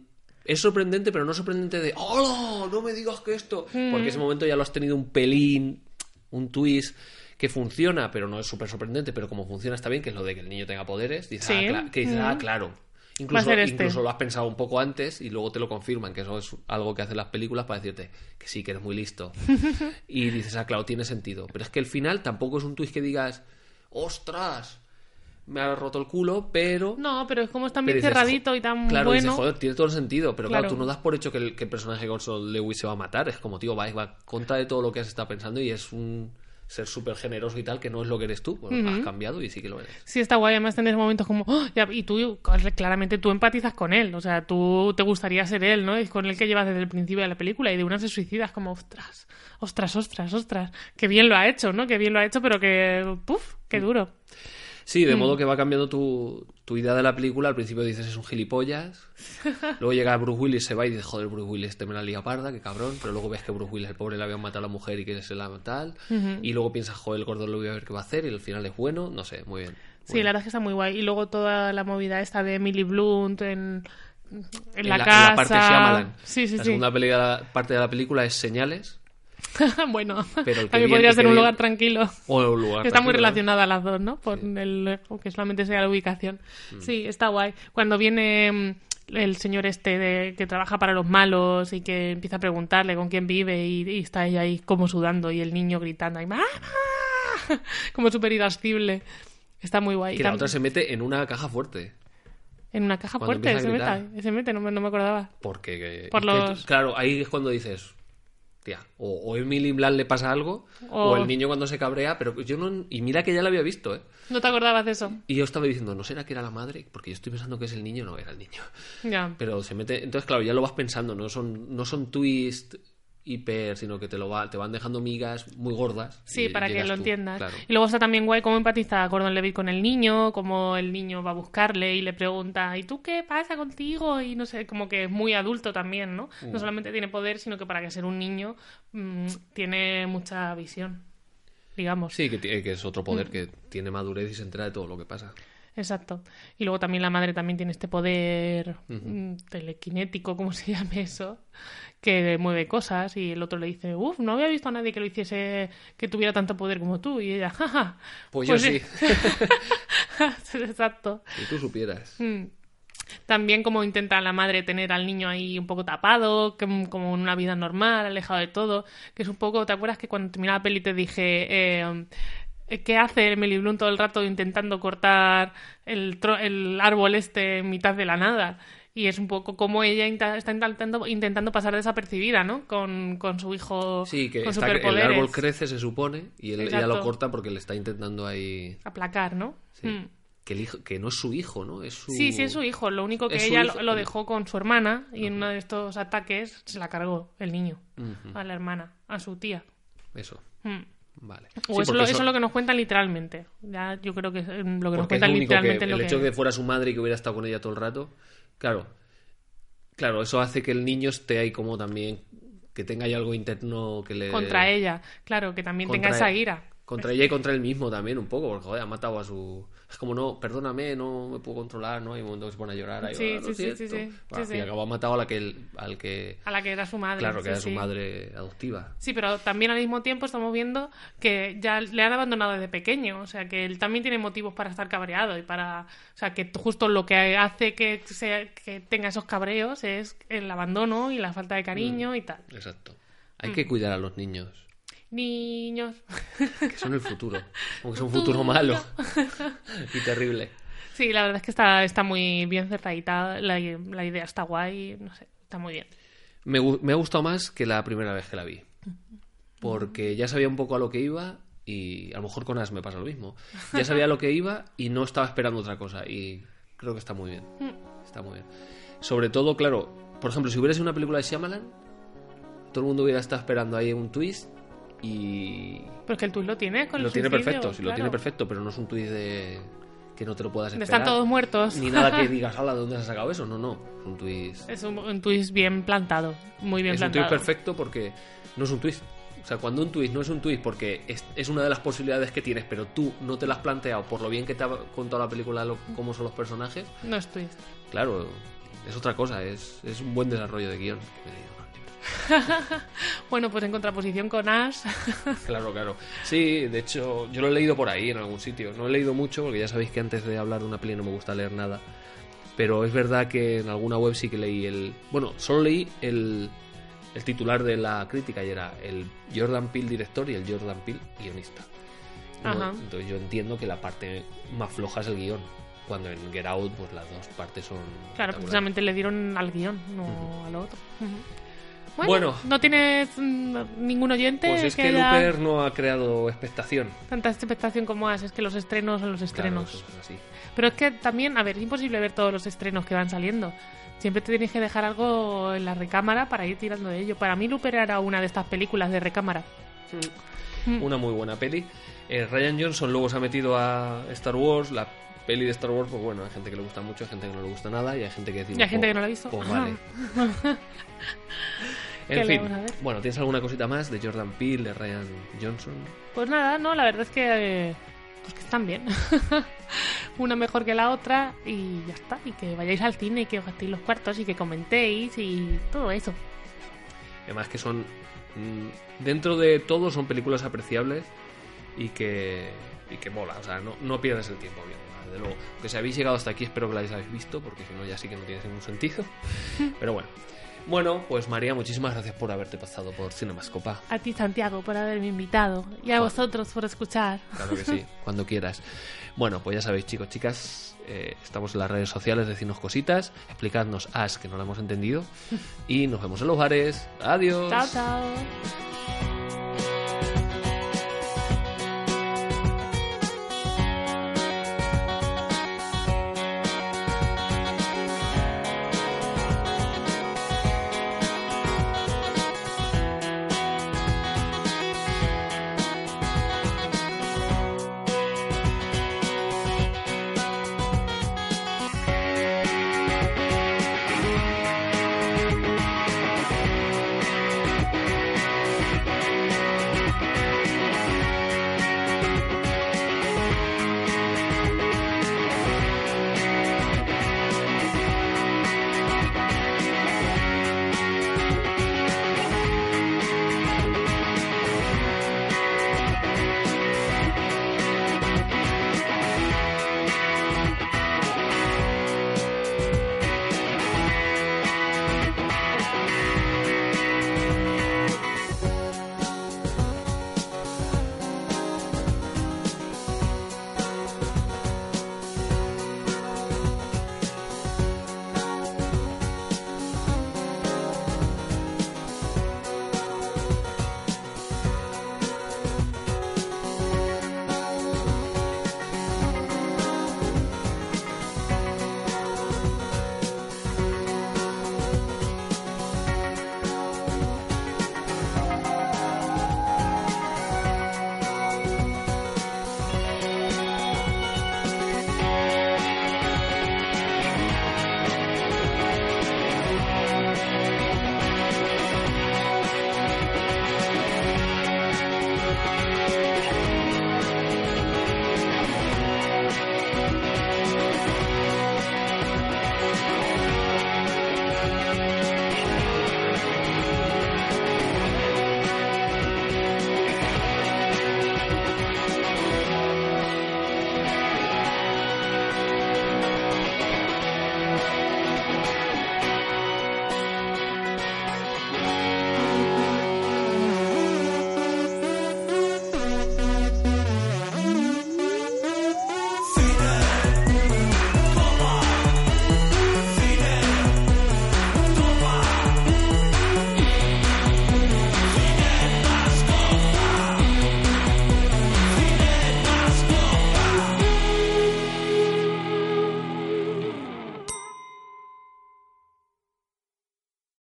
es sorprendente, pero no sorprendente de ¡Hola! No me digas que esto. Mm. Porque ese momento ya lo has tenido un pelín, un twist que funciona, pero no es súper sorprendente, pero como funciona está bien, que es lo de que el niño tenga poderes. Dices, Sí. ah, que dices, Mm. ah, claro. Incluso, este. incluso lo has pensado un poco antes y luego te lo confirman, que eso es algo que hacen las películas para decirte que sí, que eres muy listo. y dices, ah, claro, tiene sentido. Pero es que el final tampoco es un twist que digas, ¡ostras! Me ha roto el culo, pero... No, pero es como está pero bien cerradito y tan Claro, bueno. dices, joder, tiene todo el sentido. Pero claro, Claro. tú no das por hecho que el, que el personaje de Lewis se va a matar. Es como, tío, va, va contra de todo lo que has estado pensando y es un ser súper generoso y tal, que no es lo que eres tú. Has cambiado y sí que lo eres. Sí, está guay. Además, tenés momentos como. ¡oh! Ya- y tú, claramente, tú empatizas con él. O sea, tú te gustaría ser él, ¿no? Es con el que llevas desde el principio de la película. Y de una se suicidas, como, ostras, ostras, ostras, ostras. Qué bien lo ha hecho, ¿no? Qué bien lo ha hecho, pero que. ¡Puf! Qué duro. Sí, Mm. de modo que va cambiando tu, tu idea de la película. Al principio dices es un gilipollas. Luego llega Bruce Willis, se va y dices, joder, Bruce Willis, te me la lía parda, qué cabrón. Pero luego ves que Bruce Willis, el pobre, le había matado a la mujer y que se la tal. Y luego piensas, joder, el gordo lo voy a ver qué va a hacer. Y al final es bueno. No sé, muy bien. Sí, la verdad es que está muy guay. Y luego toda la movida esta de Emily Blunt en, en, la, casa. en parte Shyamalan. Sí, sí, la sí. segunda pelea- parte de la película es Señales. bueno, Pero que también podría ser que un lugar tranquilo. O un lugar Está muy relacionada las dos, ¿no? Por el que solamente sea la ubicación. Sí, está guay. Cuando viene mm, el señor este de, que trabaja para los malos y que empieza a preguntarle con quién vive y, y está ella ahí como sudando y el niño gritando ahí ¡Mamá! como súper irascible. Está muy guay. Que la otra se mete en una caja fuerte. En una caja cuando fuerte se a mete, se mete, no me, no me acordaba. Porque. que- Por que los- tú- claro, ahí es cuando dices. Tía, o, o Emily Blunt le pasa algo, o... O- el niño cuando se cabrea, pero yo no. Y mira que ya la había visto, ¿eh? ¿No te acordabas de eso? Y yo estaba diciendo, ¿no será que era la madre? Porque yo estoy pensando que es el niño, no era el niño. Ya. Pero se mete. Entonces, claro, ya lo vas pensando, no son, no son twist hiper, sino que te lo va, te van dejando migas muy gordas. Sí, y para que lo tú, entiendas. claro. Y luego está también guay cómo empatiza Gordon Levitt con el niño, cómo el niño va a buscarle y le pregunta, ¿y tú qué pasa contigo? Y no sé, como que es muy adulto también, ¿no? Mm. No solamente tiene poder, sino que para que ser un niño mm, tiene mucha visión, digamos. Sí, que, ti- que es otro Mm. poder que tiene madurez y se entera de todo lo que pasa. Exacto. Y luego también la madre también tiene este poder mm, telequinético, ¿cómo se llame eso? Que mueve cosas y el otro le dice, uff, no había visto a nadie que lo hiciese, que tuviera tanto poder como tú. Y ella, jaja. Pues, yo sí. Exacto. Si tú supieras. Mm. También como intenta la madre tener al niño ahí un poco tapado, que- como en una vida normal, alejado de todo, que es un poco, ¿te acuerdas que cuando terminé la peli te dije, eh, ¿qué hace Emily Blunt todo el rato intentando cortar el, tro- el árbol este en mitad de la nada? Y es un poco como ella está intentando, intentando pasar desapercibida, ¿no? Con, con su hijo Sí, que con está- el árbol crece, se supone, y él, ella lo corta porque le está intentando ahí. Aplacar, ¿no? Sí. Mm. Que, el hijo, que no es su hijo, ¿no? Es su... Sí, sí, es su hijo. Lo único que ella hijo, lo, dejó con su hermana y en uno de estos ataques se la cargó el niño a la hermana, a su tía. Eso, Mm. Vale. O Sí, eso, eso es lo que nos cuentan literalmente. Ya yo creo que es, eh, lo que nos porque cuentan que, literalmente es el hecho que... de que fuera su madre y que hubiera estado con ella todo el rato, claro, claro, eso hace que el niño esté ahí como también, que tenga ahí algo interno que le... Contra ella, claro, que también tenga esa él. ira. Contra ella y contra él mismo también un poco, porque joder, ha matado a su... Es como, no, perdóname, no me puedo controlar, ¿no? Hay momentos que se pone a llorar. ahí, Sí, "Ah, sí, sí, siento". sí, sí, Bueno, sí, y sí. cabo ha matado a la que al que... A la que era su madre. Claro, que sí, era su sí. madre adoptiva. Sí, pero también al mismo tiempo estamos viendo que ya le han abandonado desde pequeño, o sea que él también tiene motivos para estar cabreado y para, o sea que justo lo que hace que, sea, que tenga esos cabreos es el abandono y la falta de Mm. cariño y tal. Exacto. Mm. Hay que cuidar a los niños, Niños. que son el futuro. Aunque es un futuro malo y terrible. Sí, la verdad es que está, está muy bien cerradita, la, la idea está guay, no sé, está muy bien. Me, me ha gustado más que la primera vez que la vi. Porque ya sabía un poco a lo que iba y a lo mejor con As me pasa lo mismo. Ya sabía a lo que iba y no estaba esperando otra cosa. Y creo que está muy bien. Está muy bien. Sobre todo, claro, por ejemplo, si hubiera sido una película de Shyamalan, todo el mundo hubiera estado esperando ahí un twist y Pero es que el tuit lo tiene con lo tiene suicidio, perfecto, sí, lo tiene perfecto, pero no es un twist de que no te lo puedas esperar. Están todos muertos. Ni nada que digas, hola, ¿de dónde has sacado eso? No, no, es un twist Es un, un twist bien plantado, muy bien es un plantado. twist perfecto porque no es un twist. O sea, cuando un twist no es un twist porque es, es una de las posibilidades que tienes, pero tú no te la has planteado por lo bien que te ha contado la película, lo- cómo son los personajes, No es twist. claro, es otra cosa, es, es un buen desarrollo de guion. Bueno, pues en contraposición con Ash. Claro, claro. Sí, de hecho, yo lo he leído por ahí, en algún sitio. No he leído mucho, porque ya sabéis que antes de hablar de una peli no me gusta leer nada. Pero es verdad que en alguna web sí que leí el... Bueno, solo leí el, el titular de la crítica y era el Jordan Peele director y el Jordan Peele guionista. ¿no? Ajá. Entonces yo entiendo que la parte más floja es el guion. Cuando en Get Out, pues las dos partes son... Claro, precisamente le dieron al guion, no al otro. Bueno. ¿no tienes mm, ningún oyente Pues es que haya Looper no ha creado expectación. tanta expectación como Ash? Es que los estrenos son los estrenos. eso es así. Pero es que también, a ver, es imposible ver todos los estrenos que van saliendo. Siempre te tienes que dejar algo en la recámara para ir tirando de ello. Para mí, Looper era una de estas películas de recámara. Mm. Una muy buena peli. Eh, Ryan Johnson luego se ha metido a Star Wars. La peli de Star Wars, pues bueno, hay gente que le gusta mucho, hay gente que no le gusta nada y hay gente que dice. Y hay gente que no la ha visto. Pues vale. ¿Qué en fin, bueno, ¿tienes alguna cosita más de Jordan Peele, de Ryan Johnson? Pues nada, no, la verdad es que, eh, pues que están bien. una mejor que la otra y ya está. Y que vayáis al cine y que os gastéis los cuartos y que comentéis y todo eso. Además que son, mm, dentro de todo, son películas apreciables y que, y que mola. O sea, no, no pierdes el tiempo viendo. Desde luego, que si habéis llegado hasta aquí, espero que la hayáis visto, porque si no, ya sí que no tiene ningún sentido. Pero bueno. Bueno, pues María, muchísimas gracias por haberte pasado por Cinemascopa. A ti, Santiago, por haberme invitado. Y a vosotros por escuchar. Claro que sí, cuando quieras. Bueno, pues ya sabéis, chicos, chicas, eh, estamos en las redes sociales, decirnos cositas, explicadnos as que no la hemos entendido y nos vemos en los bares. Adiós. Chao, chao.